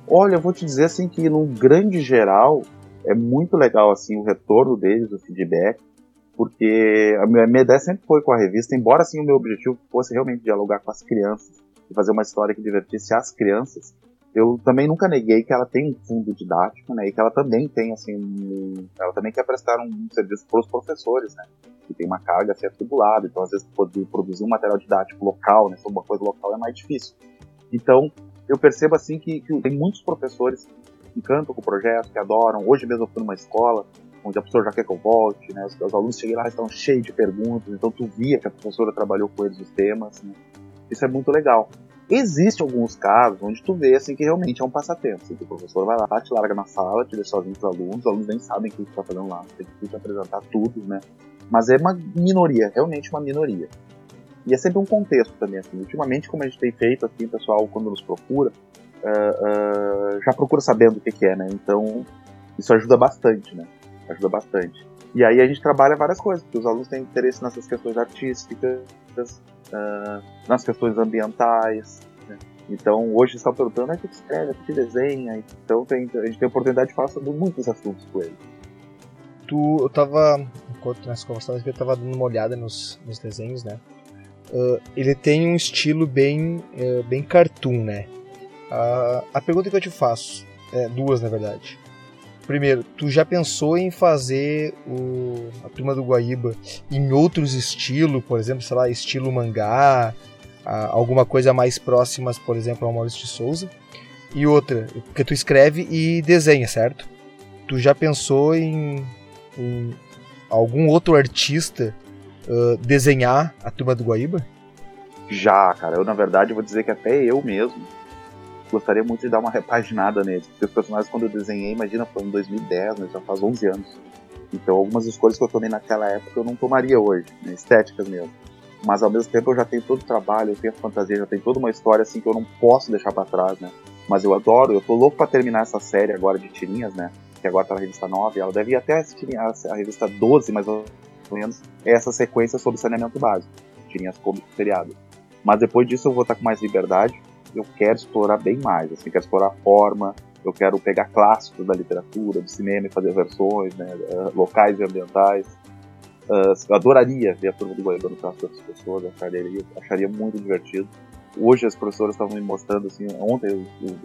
Olha, eu vou te dizer assim que no grande geral é muito legal assim o retorno deles, o feedback, porque a minha, ideia sempre foi com a revista, embora assim o meu objetivo fosse realmente dialogar com as crianças e fazer uma história que divertisse as crianças, eu também nunca neguei que ela tem um fundo didático, né, e que ela também tem assim, um, ela também quer prestar um serviço para os professores, né, que tem uma carga a ser atribulada, então às vezes produzir um material didático local, né, sobre uma coisa local é mais difícil. Então eu percebo assim que, que tem muitos professores que encantam com o projeto, que adoram. Hoje mesmo eu fui numa escola onde a professora já quer que eu volte, né? Os, os alunos cheguei lá estão cheios de perguntas, então tu via que a professora trabalhou com eles os temas, né? Isso é muito legal. Existem alguns casos onde tu vê assim que realmente é um passatempo. Assim, o professor vai lá, te larga na sala, te deixa sozinho com os alunos, os alunos nem sabem o que tu está fazendo lá, tem que te apresentar tudo, né? Mas é uma minoria, realmente uma minoria. E é sempre um contexto também, assim. Ultimamente, como a gente tem feito, assim, o pessoal, quando nos procura, uh, uh, já procura sabendo o que, que, é, né? Então, isso ajuda bastante, né? Ajuda bastante. E aí a gente trabalha várias coisas, porque os alunos têm interesse nessas questões artísticas, uh, nas questões ambientais, né? Então, hoje estão perguntando, ah, o que escreve, o que desenha? Então, tem, a gente tem a oportunidade de falar sobre muitos assuntos com eles. Tu, eu tava, enquanto nós conversávamos, eu tava dando uma olhada nos, nos desenhos, né? uh, ele tem um estilo bem, uh, bem cartoon, né? Uh, a pergunta que eu te faço, é, duas na verdade. Primeiro, tu já pensou em fazer o, a Turma do Guaíba em outros estilos, por exemplo, sei lá, estilo mangá, alguma coisa mais próxima, por exemplo, ao Maurício de Souza? E outra, porque tu escreve e desenha, certo? Tu já pensou em, em algum outro artista uh, desenhar a turma do Guaíba? Já, cara. Eu, na verdade, vou dizer que até eu mesmo gostaria muito de dar uma repaginada neles. Porque os personagens, quando eu desenhei, imagina, foi em 2010, né, já faz 11 anos. Então, algumas escolhas que eu tomei naquela época eu não tomaria hoje, né, estéticas mesmo. Mas ao mesmo tempo eu já tenho todo o trabalho, eu tenho a fantasia, já tenho toda uma história assim que eu não posso deixar para trás, né? Mas eu adoro, eu tô louco para terminar essa série agora de tirinhas, né? Que agora tá na revista 9, ela deve ir até a, a revista 12, mas eu menos, é essa sequência sobre saneamento básico. Tirinhas cômicas seriado. Mas depois disso eu vou estar com mais liberdade. Eu quero explorar bem mais, assim, quero explorar a forma, eu quero pegar clássicos da literatura, do cinema e fazer versões, né, eh, locais e ambientais. Uh, eu adoraria ver a turma do Goiânia no traço das pessoas, acharia, acharia muito divertido. Hoje as professoras estavam me mostrando, assim, ontem, eu, eu,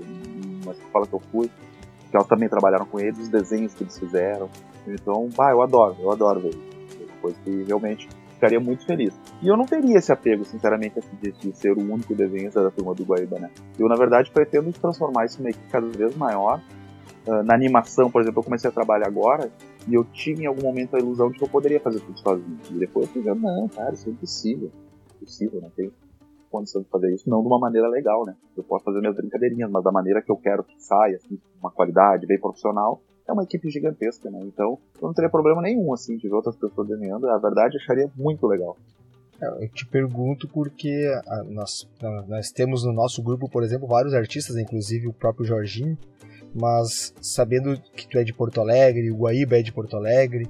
uma escola que eu fui, que elas também trabalharam com eles, os desenhos que eles fizeram. Então, bah, eu adoro, eu adoro ver coisa que realmente ficaria muito feliz. E eu não teria esse apego, sinceramente, assim, de, ser o único desenhista da turma do Guaíba, né? Eu, na verdade, pretendo transformar isso numa equipe cada vez maior. Uh, na animação, por exemplo, eu comecei a trabalhar agora e eu tive em algum momento a ilusão de que eu poderia fazer tudo sozinho. E depois eu fui não, cara, isso é impossível. Impossível, não tem condição de fazer isso, não de uma maneira legal, né? Eu posso fazer minhas brincadeirinhas, mas da maneira que eu quero que saia, assim, uma qualidade bem profissional, é uma equipe gigantesca, né? Então, eu não teria problema nenhum, assim, de ver outras pessoas desenhando. A verdade, acharia muito legal. É, eu te pergunto porque a, nós, nós temos no nosso grupo, por exemplo, vários artistas, inclusive o próprio Jorginho, mas sabendo que tu é de Porto Alegre, o Guaíba é de Porto Alegre,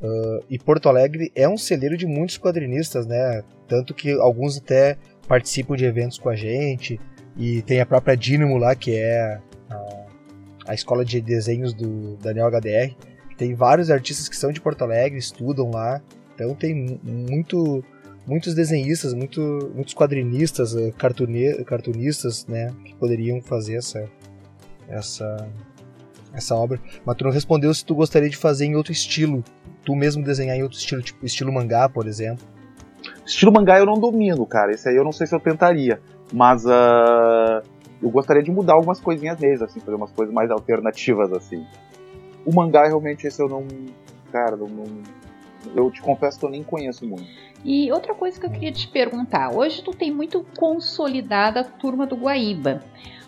uh, e Porto Alegre é um celeiro de muitos quadrinistas, né? Tanto que alguns até participam de eventos com a gente, e tem a própria Dynamo lá, que é a escola de desenhos do Daniel HDR. Tem vários artistas que são de Porto Alegre, estudam lá, então tem muito muitos desenhistas, muito, muitos quadrinistas, eh, cartunistas, né, que poderiam fazer essa, essa, essa obra. Mas tu não respondeu se tu gostaria de fazer em outro estilo, tu mesmo desenhar em outro estilo, tipo estilo mangá, por exemplo. Estilo mangá eu não domino, cara. Esse aí eu não sei se eu tentaria. Mas uh, eu gostaria de mudar algumas coisinhas neles, assim, fazer umas coisas mais alternativas, assim. O mangá, realmente, esse eu não. Cara, não, não, eu te confesso que eu nem conheço muito. E outra coisa que eu queria te perguntar: hoje tu tem muito consolidada a turma do Guaíba.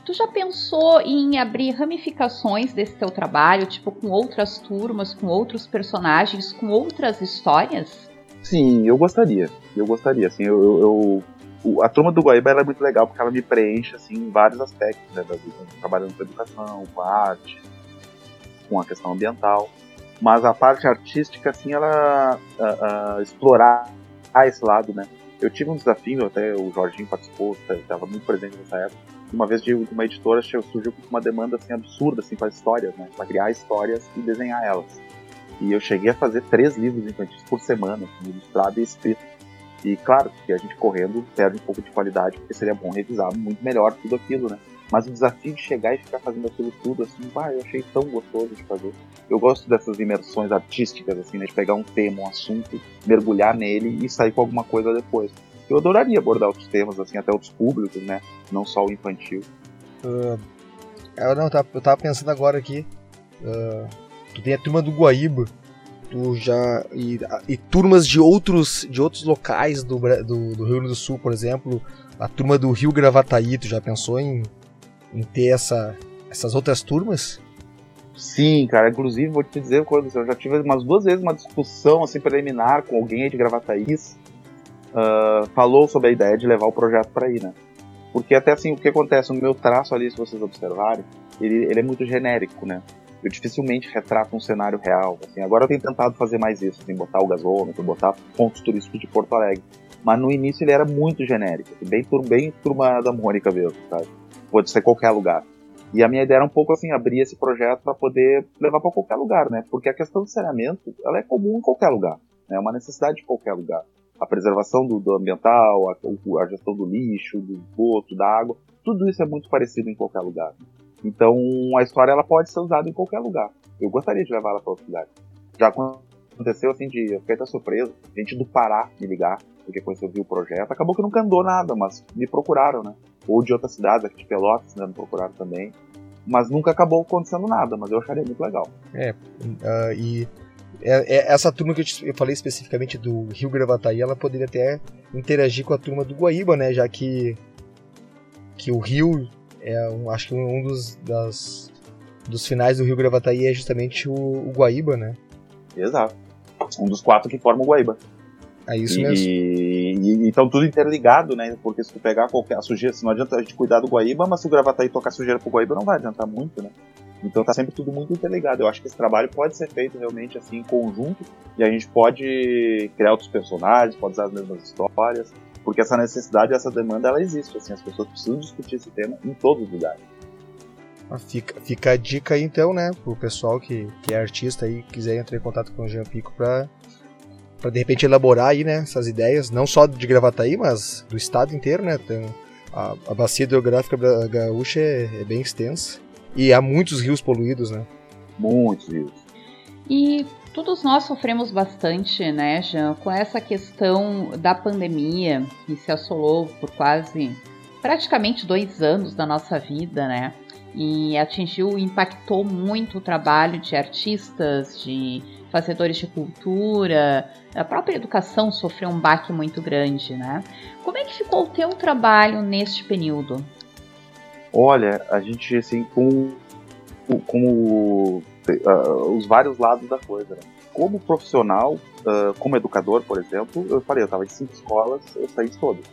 Tu já pensou em abrir ramificações desse teu trabalho, tipo com outras turmas, com outros personagens, com outras histórias? Sim, eu gostaria. Eu gostaria. Assim, eu, eu, eu a turma do Guaíba é muito legal porque ela me preenche assim, em vários aspectos né, da vida, trabalhando com educação, com a arte, com a questão ambiental. Mas a parte artística, assim, ela uh, uh, explorar esse lado, né? Eu tive um desafio, até o Jorginho participou, estava muito presente nessa época. Uma vez de uma editora surgiu com uma demanda assim absurda assim para histórias, né? Para criar histórias e desenhar elas. E eu cheguei a fazer três livros infantis por semana, assim, ilustrado e escrito. E claro que a gente correndo perde um pouco de qualidade, porque seria bom revisar muito melhor tudo aquilo, né? Mas o desafio de chegar e ficar fazendo aquilo tudo, assim, pá, eu achei tão gostoso de fazer. Eu gosto dessas imersões artísticas, assim, né? De pegar um tema, um assunto, mergulhar nele e sair com alguma coisa depois. Eu adoraria abordar outros temas, assim, até outros públicos, né? Não só o infantil. Uh, eu não, eu tava pensando agora aqui. Uh, tu tem a turma do Guaíba, tu já. E, e, turmas de outros, de outros locais do, do, do Rio Grande do Sul, por exemplo, a turma do Rio Gravataí, tu já pensou em, em ter essa, essas outras turmas? Sim, cara. Inclusive, vou te dizer. Eu já tive umas duas vezes uma discussão assim preliminar com alguém de Gravataí. Uh, falou sobre a ideia de levar o projeto para aí, né? Porque até assim, o que acontece no meu traço ali, se vocês observarem, ele, ele é muito genérico, né? Eu dificilmente retrato um cenário real. Assim. Agora eu tenho tentado fazer mais isso, assim, botar o gasômetro, botar pontos turísticos de Porto Alegre. Mas no início ele era muito genérico, assim, bem, bem turma da Mônica mesmo, sabe? Pode ser qualquer lugar. E a minha ideia era um pouco assim, abrir esse projeto para poder levar para qualquer lugar, né? Porque a questão do saneamento, ela é comum em qualquer lugar, né? É uma necessidade de qualquer lugar. A preservação do, do ambiental, a, a, gestão do lixo, do esgoto, da água, tudo isso é muito parecido em qualquer lugar. Então, a história ela pode ser usada em qualquer lugar. Eu gostaria de levar ela para outro lugar. Já aconteceu assim de eu fiquei até surpreso, gente do Pará me ligar, porque quando eu vi o projeto, acabou que nunca andou nada, mas me procuraram, né? Ou de outras cidades, aqui de Pelotas, né, me procuraram também. Mas nunca acabou acontecendo nada, mas eu acharia muito legal. É, uh, e é, é, essa turma que eu, falei especificamente do Rio Gravataí, ela poderia até interagir com a turma do Guaíba, né? Já que, que o Rio é um, acho que um dos, das, dos finais do Rio Gravataí é justamente o, o, Guaíba, né? Exato. Um dos quatro que formam o Guaíba. É isso e, mesmo. E, então tudo interligado, né? Porque se tu pegar qualquer a sujeira, não adianta a gente cuidar do Guaíba, mas se o Gravataí tocar sujeira pro Guaíba não vai adiantar muito, né? Então tá sempre tudo muito interligado. Eu acho que esse trabalho pode ser feito realmente assim em conjunto e a gente pode criar outros personagens, pode usar as mesmas histórias, porque essa necessidade, essa demanda, ela existe. Assim, as pessoas precisam discutir esse tema em todos os lugares. Ah, fica, fica a dica aí então, né, pro pessoal que, que é artista e quiser entrar em contato com o Jean Pico para para de repente elaborar aí, né, essas ideias, não só de Gravataí, mas do estado inteiro, né? Tem a, a bacia hidrográfica gaúcha é, é bem extensa e há muitos rios poluídos, né? Muitos rios. E Todos nós sofremos bastante, né, Jean, com essa questão da pandemia que se assolou por quase praticamente dois anos da nossa vida, né? E atingiu, impactou muito o trabalho de artistas, de fazedores de cultura, a própria educação sofreu um baque muito grande, né? Como é que ficou o teu trabalho neste período? Olha, a gente assim com, com uh, os vários lados da coisa. Né? Como profissional, uh, como educador, por exemplo, eu falei, eu estava em cinco escolas, eu saí de todas.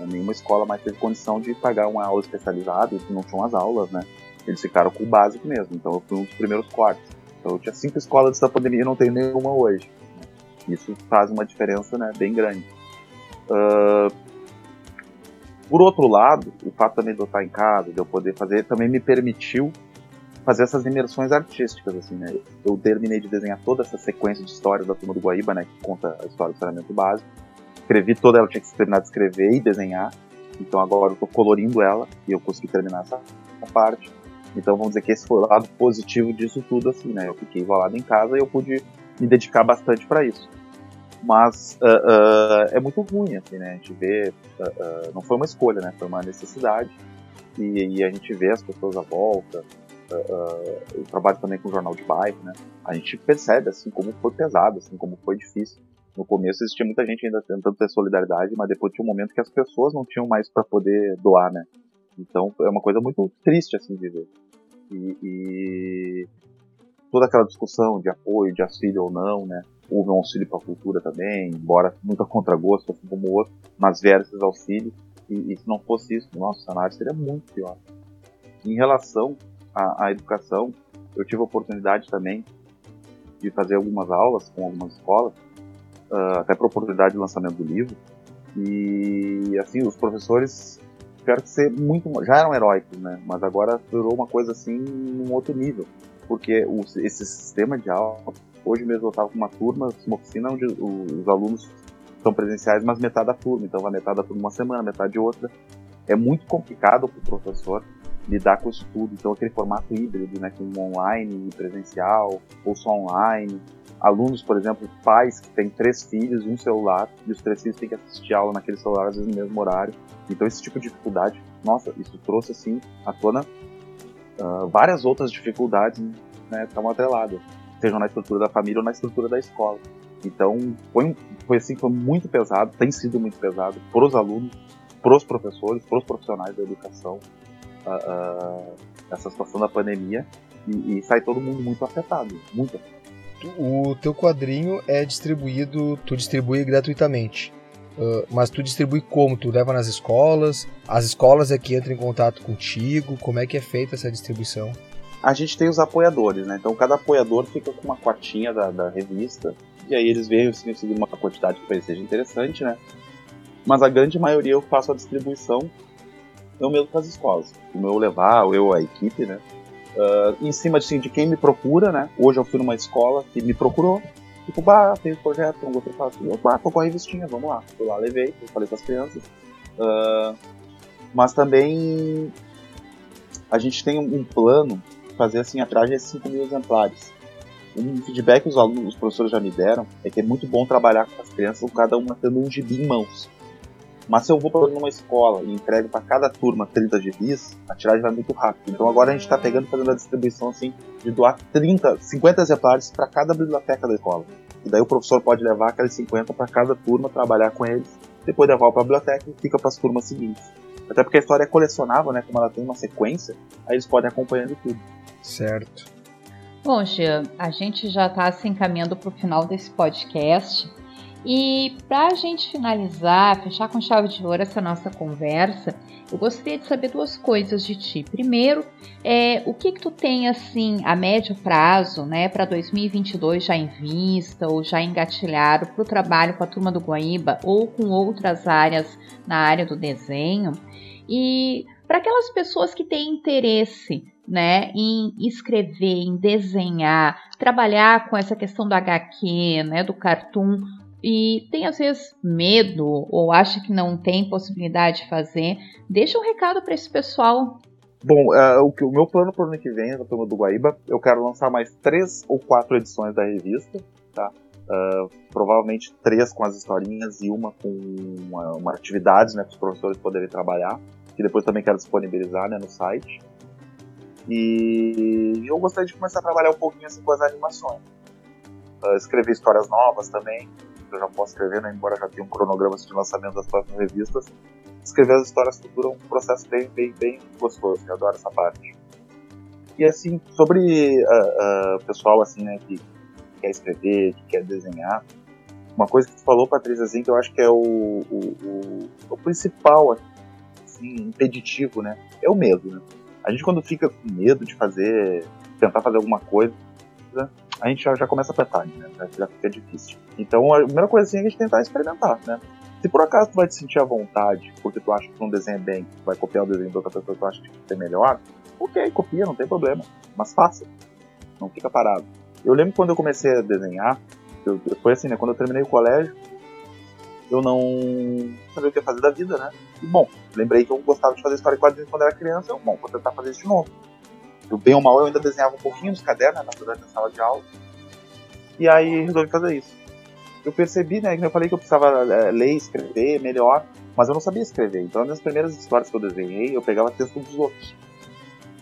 Nenhuma escola mais teve condição de pagar uma aula especializada, não tinham as aulas, né? Eles ficaram com o básico mesmo, então eu fui um dos primeiros cortes. Então eu tinha cinco escolas antes da pandemia e não tenho nenhuma hoje. Isso faz uma diferença né, bem grande. Uh, por outro lado, o fato também de eu estar em casa, de eu poder fazer, também me permitiu fazer essas imersões artísticas, assim, né? Eu terminei de desenhar toda essa sequência de histórias da Turma do Guaíba, né? Que conta a história do saneamento básico. Escrevi toda ela, tinha que terminar de escrever e desenhar. Então agora eu estou colorindo ela e eu consegui terminar essa, essa parte. Então vamos dizer que esse foi o lado positivo disso tudo, assim, né? Eu fiquei isolado em casa e eu pude me dedicar bastante para isso. Mas uh, uh, é muito ruim, assim, né? A gente vê, uh, não foi uma escolha, né? Foi uma necessidade. E, e a gente vê as pessoas à volta. Eu trabalho também com o jornal de bairro, né? A gente percebe, assim, como foi pesado, assim, como foi difícil. No começo existia muita gente ainda tentando ter solidariedade, mas depois tinha um momento que as pessoas não tinham mais para poder doar, né? Então é uma coisa muito triste assim de ver. E, e toda aquela discussão de apoio, de auxílio ou não, né? Houve um auxílio para a cultura também, embora muito a contragosto, assim como o outro, mas vieram esses auxílios. E, e se não fosse isso, nosso cenário seria muito pior. Em relação à, à educação, eu tive a oportunidade também de fazer algumas aulas com algumas escolas, uh, até por oportunidade de lançamento do livro. E assim, os professores tiveram que ser muito. Já eram heróicos, né? Mas agora virou uma coisa assim num outro nível. Porque o, esse sistema de aula. Hoje mesmo eu estava com uma turma, uma oficina onde os alunos são presenciais, mas metade da turma. Então vai metade da turma uma semana, metade outra. É muito complicado para o professor lidar com isso tudo. Então aquele formato híbrido, né? Com online e presencial, ou só online alunos, por exemplo, pais que têm três filhos e um celular, e os três filhos têm que assistir aula naquele celular, às vezes no mesmo horário. Então, esse tipo de dificuldade, nossa, isso trouxe, assim, à tona uh, várias outras dificuldades, né, estão atreladas, sejam na estrutura da família ou na estrutura da escola. Então, foi, foi assim, foi muito pesado, tem sido muito pesado para os alunos, para os professores, para os profissionais da educação, uh, essa situação da pandemia, e, e sai todo mundo muito afetado, muito o teu quadrinho é distribuído, tu distribui gratuitamente. Uh, mas tu distribui como? Tu leva nas escolas? As escolas é que entram em contato contigo? Como é que é feita essa distribuição? A gente tem os apoiadores, né? Então cada apoiador fica com uma quartinha da, da revista e aí eles veem se conseguir uma quantidade que seja interessante, né? Mas a grande maioria eu faço a distribuição eu mesmo para as escolas. O meu levar, eu a equipe, né? uh, em cima assim, de quem me procura, né? Hoje eu fui numa escola que me procurou, tipo, bah, tem um projeto, um outro faço. Eu, bah, tô com a revistinha, vamos lá. Fui lá, levei, falei com as crianças. Uh, mas também a gente tem um, plano de fazer assim, atrás de 5 mil exemplares. Um feedback que os alunos, os professores já me deram é que é muito bom trabalhar com as crianças, cada uma tendo um gibi em mãos. Mas se eu vou para uma escola e entrego para cada turma 30 gibis, a tiragem vai muito rápido. Então agora a gente está pegando fazendo a distribuição assim de doar 30, 50 exemplares para cada biblioteca da escola. E daí o professor pode levar aqueles 50 para cada turma, trabalhar com eles, depois levar para a biblioteca e fica para as turmas seguintes. Até porque a história é colecionável, né? Como ela tem uma sequência, aí eles podem acompanhando tudo. Certo. Bom, Gia, a gente já está se encaminhando para o final desse podcast. E para a gente finalizar, fechar com chave de ouro essa nossa conversa, eu gostaria de saber duas coisas de ti. Primeiro, é, o que que tu tem assim a médio prazo, né, para 2022 já em vista ou já engatilhado para o trabalho com a turma do Guaíba ou com outras áreas na área do desenho? E para aquelas pessoas que têm interesse né, em escrever, em desenhar, trabalhar com essa questão do HQ, né, do cartoon, e tem às vezes medo ou acha que não tem possibilidade de fazer, deixa um recado para esse pessoal. Bom, uh, o, o meu plano para o ano que vem, na turma do Guaíba, eu quero lançar mais três ou quatro edições da revista, tá? Uh, provavelmente três com as historinhas e uma com uma, uma atividades, né, para os professores poderem trabalhar, que depois também quero disponibilizar, né, no site. E eu gostaria de começar a trabalhar um pouquinho assim com as animações. Uh, escrever histórias novas também, eu já posso escrever, né, embora já tenha um cronograma de lançamento das próximas revistas. Escrever as histórias futuras é um processo bem, bem, bem gostoso, eu adoro essa parte. E assim, sobre o uh, uh, pessoal assim, né, que quer escrever, que quer desenhar, uma coisa que tu falou, Patrícia, assim, que eu acho que é o, o, o, o principal assim, impeditivo, né, é o medo, né? A gente quando fica com medo de fazer, tentar fazer alguma coisa, a gente já, já começa a apertar, né? Já, já fica difícil. Então a primeira assim é a gente tentar experimentar, né? Se por acaso tu vai te sentir à vontade, porque tu acha que tu não desenha bem, tu vai copiar o desenho de outra pessoa que tu acha que é melhor, ok, copia, não tem problema. Mas faça. Não fica parado. Eu lembro quando eu comecei a desenhar, eu, foi assim, né? Quando eu terminei o colégio, eu não sabia o que fazer da vida, né? E, bom, lembrei que eu gostava de fazer história em quadrinhos quando era criança, eu, bom, vou tentar fazer isso de novo. Do bem ou mal, eu ainda desenhava um pouquinho nos cadernos, né, na verdade, na sala de aula. E aí resolvi fazer isso. Eu percebi, né, que eu falei que eu precisava é, ler, escrever melhor, mas eu não sabia escrever. Então, nas primeiras histórias que eu desenhei, eu pegava texto dos outros.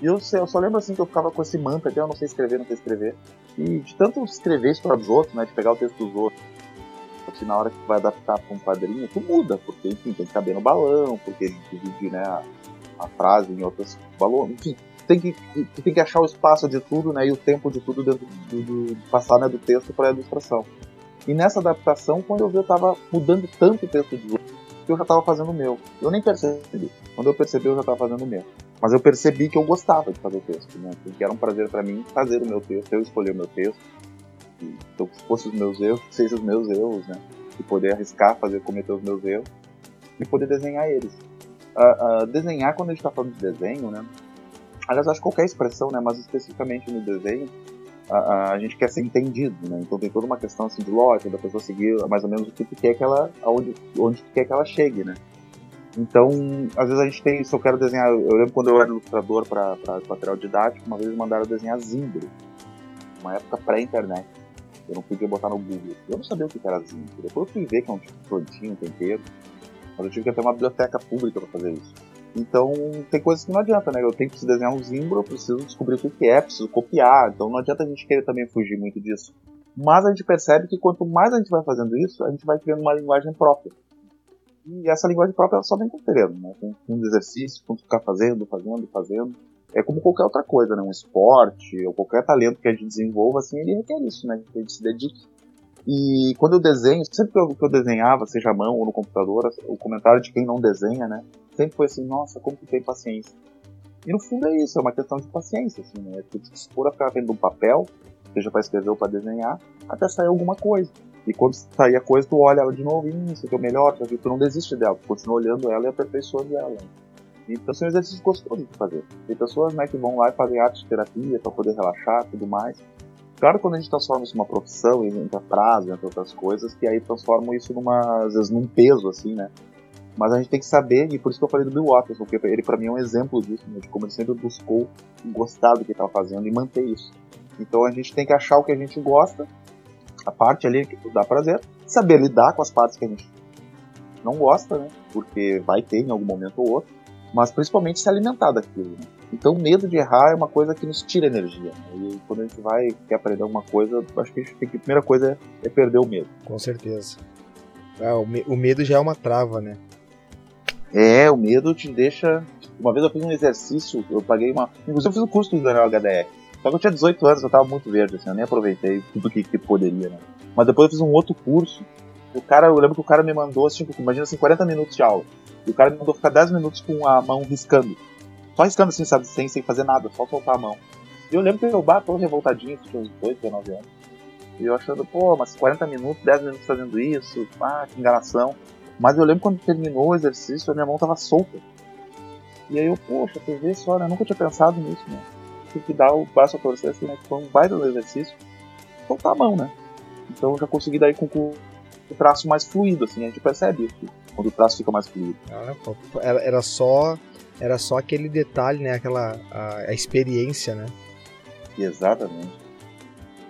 E eu, eu só lembro assim que eu ficava com esse mantra de eu não sei escrever, não sei escrever. E de tanto escrever história dos outros, né, de pegar o texto dos outros, porque na hora que vai adaptar para um quadrinho, tu muda, porque enfim, tem que caber no balão, porque divide né, a, a frase em outros balões, enfim, tem que, tu tem que achar o espaço de tudo né, e o tempo de tudo dentro do, do, passar né, do texto para a ilustração. E nessa adaptação, quando eu vi, eu estava mudando tanto o texto dos outros que eu já estava fazendo o meu. Eu nem percebi. Quando eu percebi, eu já estava fazendo o meu. Mas eu percebi que eu gostava de fazer o texto, né? Que era um prazer para mim fazer o meu texto, eu escolher o meu texto então, se fosse os meus erros, que sejam os meus erros, né? E poder arriscar fazer cometer os meus erros e poder desenhar eles. Uh, uh, desenhar, quando a gente está falando de desenho, né? Aliás, acho que qualquer expressão, né? Mas especificamente no desenho, uh, a gente quer ser entendido, né? Então tem toda uma questão assim de lógica, da pessoa seguir mais ou menos o que tu quer que ela, aonde, onde tu quer que ela chegue, né? Então, às vezes a gente tem, se eu quero desenhar, eu lembro quando eu era ilustrador para material didático, uma vez mandaram desenhar zimbro, uma época pré-internet. Eu não podia botar no Google. Eu não sabia o que era zinco. Depois eu fui ver que é um tipo de plantinho, um tempero. Mas eu tive que ter uma biblioteca pública para fazer isso. Então, tem coisas que não adianta, né? Eu tenho que desenhar um zimbro, eu preciso descobrir o que é, preciso copiar. Então, não adianta a gente querer também fugir muito disso. Mas a gente percebe que quanto mais a gente vai fazendo isso, a gente vai criando uma linguagem própria. E essa linguagem própria só vem com treino, né? Com, com exercício, com ficar fazendo, fazendo, fazendo é como qualquer outra coisa, né? Um esporte ou qualquer talento que a gente desenvolva, assim, ele requer isso, né? Que a gente se dedique. E quando eu desenho, sempre que eu desenhava, seja à mão ou no computador, o comentário de quem não desenha, né? Sempre foi assim, nossa, como que tem paciência. E no fundo é isso, é uma questão de paciência, assim, né? Tu te dispor a ficar vendo um papel, seja para escrever ou para desenhar, até sair alguma coisa. E quando sair a coisa, tu olha ela de novo, e isso aqui é o melhor, tu não desiste dela, tu continua olhando ela e aperfeiçoando ela. Então são exercícios gostosos de fazer. Tem pessoas né, que vão lá e fazem arte terapia para poder relaxar tudo mais. Claro, quando a gente transforma isso numa profissão, entra prazo, entre outras coisas, que aí transformam isso numa, às vezes, num peso, assim, né? Mas a gente tem que saber, e por isso que eu falei do Bill Watterson, porque ele para mim é um exemplo disso, né, de como ele sempre buscou gostar do que estava fazendo e manter isso. Então a gente tem que achar o que a gente gosta, a parte ali que dá prazer, saber lidar com as partes que a gente não gosta, né? Porque vai ter em algum momento ou outro mas principalmente se alimentar daquilo. Né? Então, medo de errar é uma coisa que nos tira energia. Né? E quando a gente vai quer aprender alguma coisa, acho que a, que a primeira coisa é, é, perder o medo. Com certeza. Ah, o, me o medo já é uma trava, né? É, o medo te deixa. Uma vez eu fiz um exercício, eu paguei uma. Inclusive, eu fiz o um curso do Daniel HDR. Só que eu tinha 18 anos, eu tava muito verde, assim, eu nem aproveitei tudo que, que poderia, né? Mas depois eu fiz um outro curso. O cara, eu lembro que o cara me mandou, assim, imagina assim, 40 minutos de aula. E o cara me mandou ficar 10 minutos com a mão riscando. Só riscando assim, sabe? Sem, sem fazer nada, só soltar a mão. E eu lembro que eu bato revoltadinho, tinha uns 8, 19 anos. E eu achando, pô, mas 40 minutos, 10 minutos fazendo isso, ah, que enganação. Mas eu lembro quando terminou o exercício, a minha mão tava solta. E aí eu, poxa, tu vê só, né? Eu nunca tinha pensado nisso, né? Tem que dar o passo a torcer assim, né? Foi um baita do exercício. Soltar a mão, né? Então eu já consegui daí com o traço mais fluido, assim, a gente percebe isso quando o traço fica mais fluido. Ah, era, era só era só aquele detalhe, né? Aquela a, a experiência, né? Exatamente.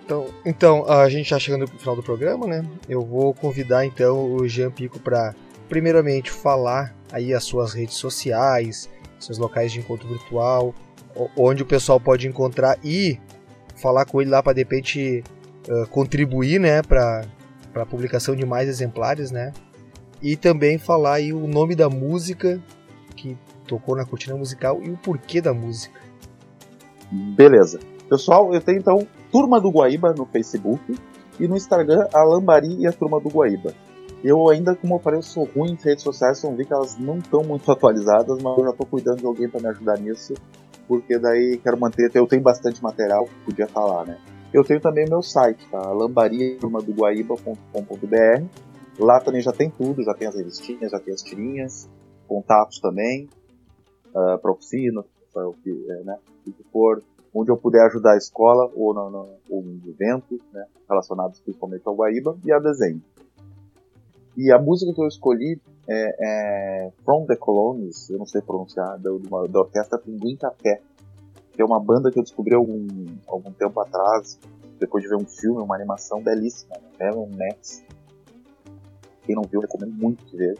Então, então, a gente já chegando no final do programa, né? Eu vou convidar então o Jean Pico para primeiramente falar aí as suas redes sociais, seus locais de encontro virtual, onde o pessoal pode encontrar e falar com ele lá para de repente uh, contribuir, né, para para publicação de mais exemplares, né? E também falar aí o nome da música que tocou na cortina musical e o porquê da música. Beleza. Pessoal, eu tenho então Turma do Guaíba no Facebook e no Instagram a Lambari e a Turma do Guaíba. Eu ainda, como eu eu sou ruim em redes sociais, então vi que elas não estão muito atualizadas, mas eu já estou cuidando de alguém para me ajudar nisso, porque daí quero manter, eu tenho bastante material que podia falar, né? Eu tenho também meu site, tá? lambariaturmadoguaíba.com.br. Lá também já tem tudo, já tem as revistinhas, já tem as tirinhas, contatos também, uh, para oficina, o que, é, né, o que for, onde eu puder ajudar a escola ou, no, no, ou né, relacionados principalmente ao Guaíba e a desenho. E a música que eu escolhi é, é From the Colonies, eu não sei pronunciar, da, da orquestra Pinguim Café, que é uma banda que eu descobri algum, algum tempo atrás, depois de ver um filme, uma animação belíssima, Heaven Max. Quem não viu, recomendo muito que veja.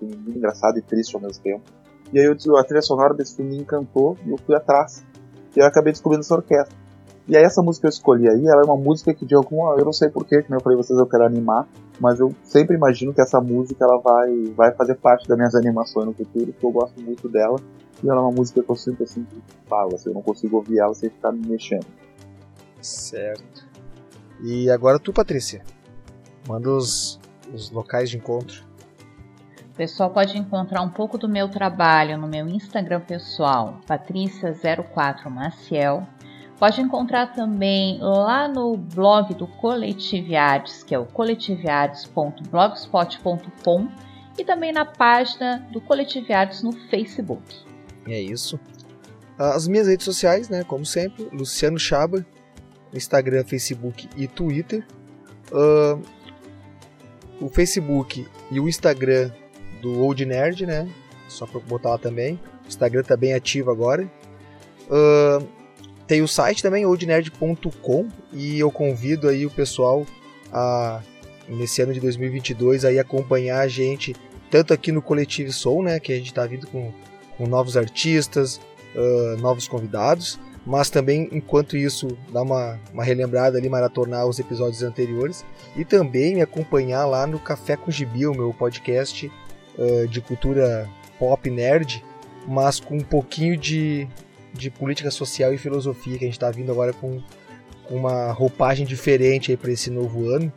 Muito engraçado e triste ao mesmo tempo. E aí eu, a trilha sonora desse filme me encantou e eu fui atrás. E eu acabei descobrindo essa orquestra. E aí essa música que eu escolhi aí, ela é uma música que de alguma, eu não sei porquê, como eu falei vocês, eu quero animar, mas eu sempre imagino que essa música ela vai, vai fazer parte das minhas animações no futuro, porque eu gosto muito dela. E ela é uma música que eu sinto assim que fala, assim, eu não consigo ouvir ela sem ficar me mexendo. Certo. E agora tu, Patrícia. Manda os, os locais de encontro. O pessoal pode encontrar um pouco do meu trabalho no meu Instagram pessoal, Patrícia04Maciel. Pode encontrar também lá no blog do Coletiviades, que é o coletiviades.blogspot.com e também na página do Coletiviades no Facebook. É isso. As minhas redes sociais, né, como sempre, Luciano Chaba, Instagram, Facebook e Twitter. Uh, o Facebook e o Instagram do Old Nerd, né? Só para botar lá também. O Instagram tá bem ativo agora. Uh, tem o site também, oldnerd.com, e eu convido aí o pessoal a nesse ano de 2022 aí acompanhar a gente tanto aqui no Coletivo Soul, né, que a gente está vindo com com novos artistas, uh, novos convidados, mas também, enquanto isso, dar uma, uma relembrada ali, maratonar os episódios anteriores e também me acompanhar lá no Café com Gibi, o meu podcast uh, de cultura pop nerd, mas com um pouquinho de, de política social e filosofia, que a gente está vindo agora com, uma roupagem diferente para esse novo ano.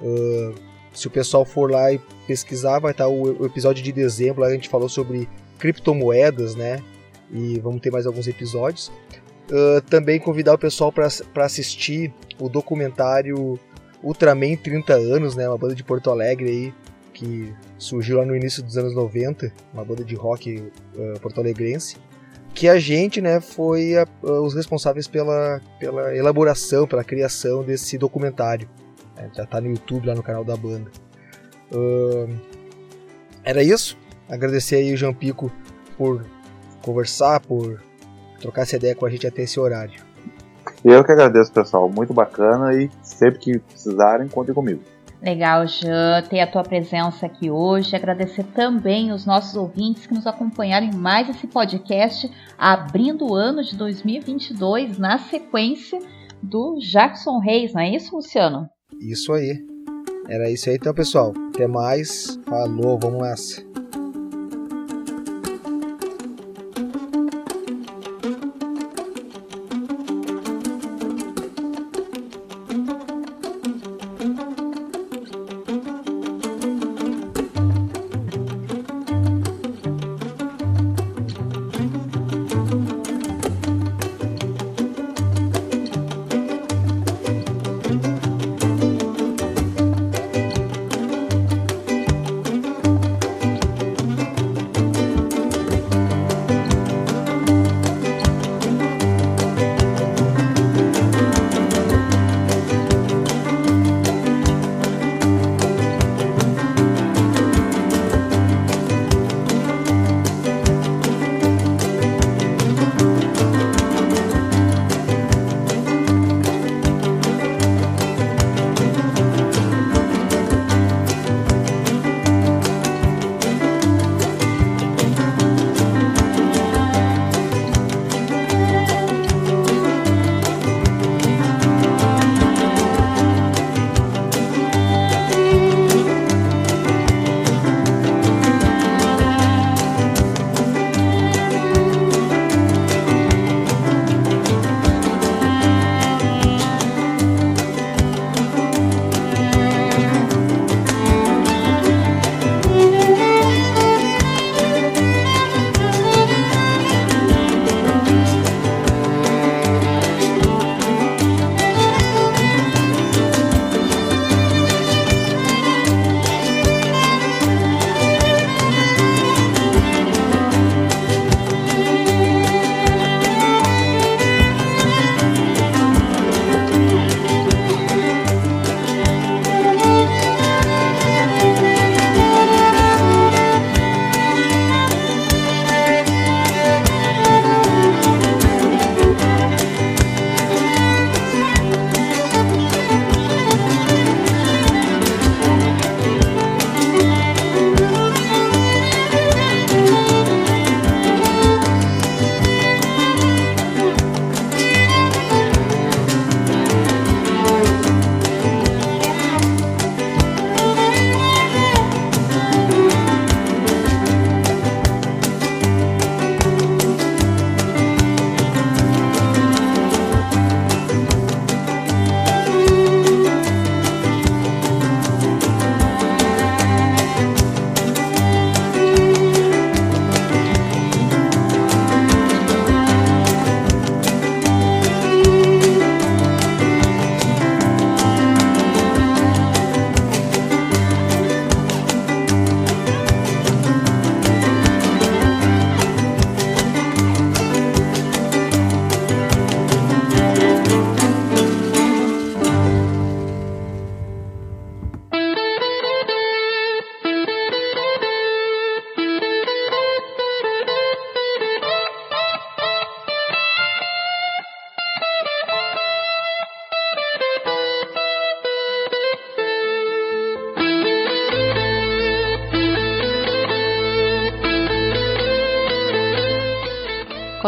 Uh, se o pessoal for lá e pesquisar, vai estar o, o episódio de dezembro, lá a gente falou sobre criptomoedas, né? E vamos ter mais alguns episódios. Uh, também convidar o pessoal para assistir o documentário Ultraman 30 anos, né? Uma banda de Porto Alegre aí que surgiu lá no início dos anos 90, uma banda de rock uh, porto-alegrense, que a gente, né, foi a, uh, os responsáveis pela, pela elaboração, pela criação desse documentário. É, já está no YouTube lá no canal da banda. era isso. Agradecer aí o Jean Pico por conversar, por trocar essa ideia com a gente até esse horário. Eu que agradeço, pessoal. Muito bacana e sempre que precisarem, contem comigo. Legal, Jean, ter a tua presença aqui hoje. Agradecer também os nossos ouvintes que nos acompanharam em mais esse podcast, abrindo o ano de 2022 na sequência do Jackson Reis, não é isso, Luciano? Isso aí. Era isso aí então, pessoal. Até mais. Falou, vamos nessa.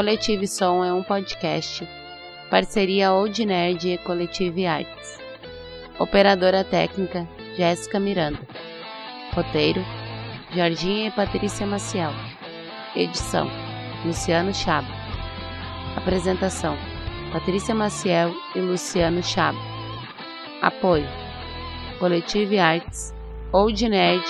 Coletive Som é um podcast, parceria Old Nerd e Coletive Arts. Operadora técnica, Jéssica Miranda. Roteiro, Jorginha e Patrícia Maciel. Edição, Luciano Chaba. Apresentação, Patrícia Maciel e Luciano Chaba. Apoio, Coletive Arts, Old Nerd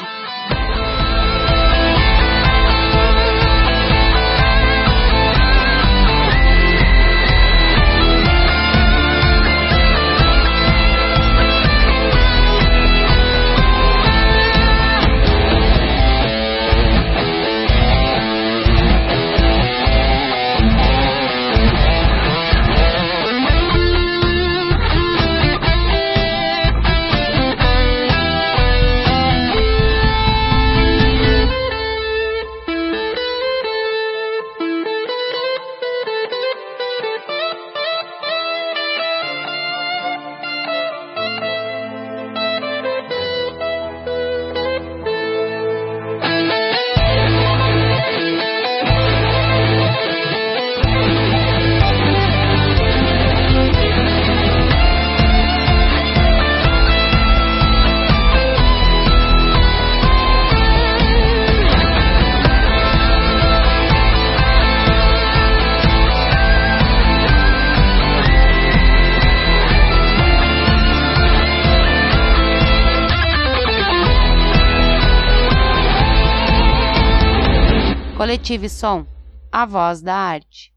Coletive Som, a voz da arte.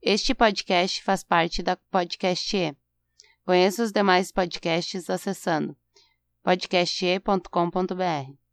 Este podcast faz parte da Podcast E. Conheça os demais podcasts acessando podcaste.com.br.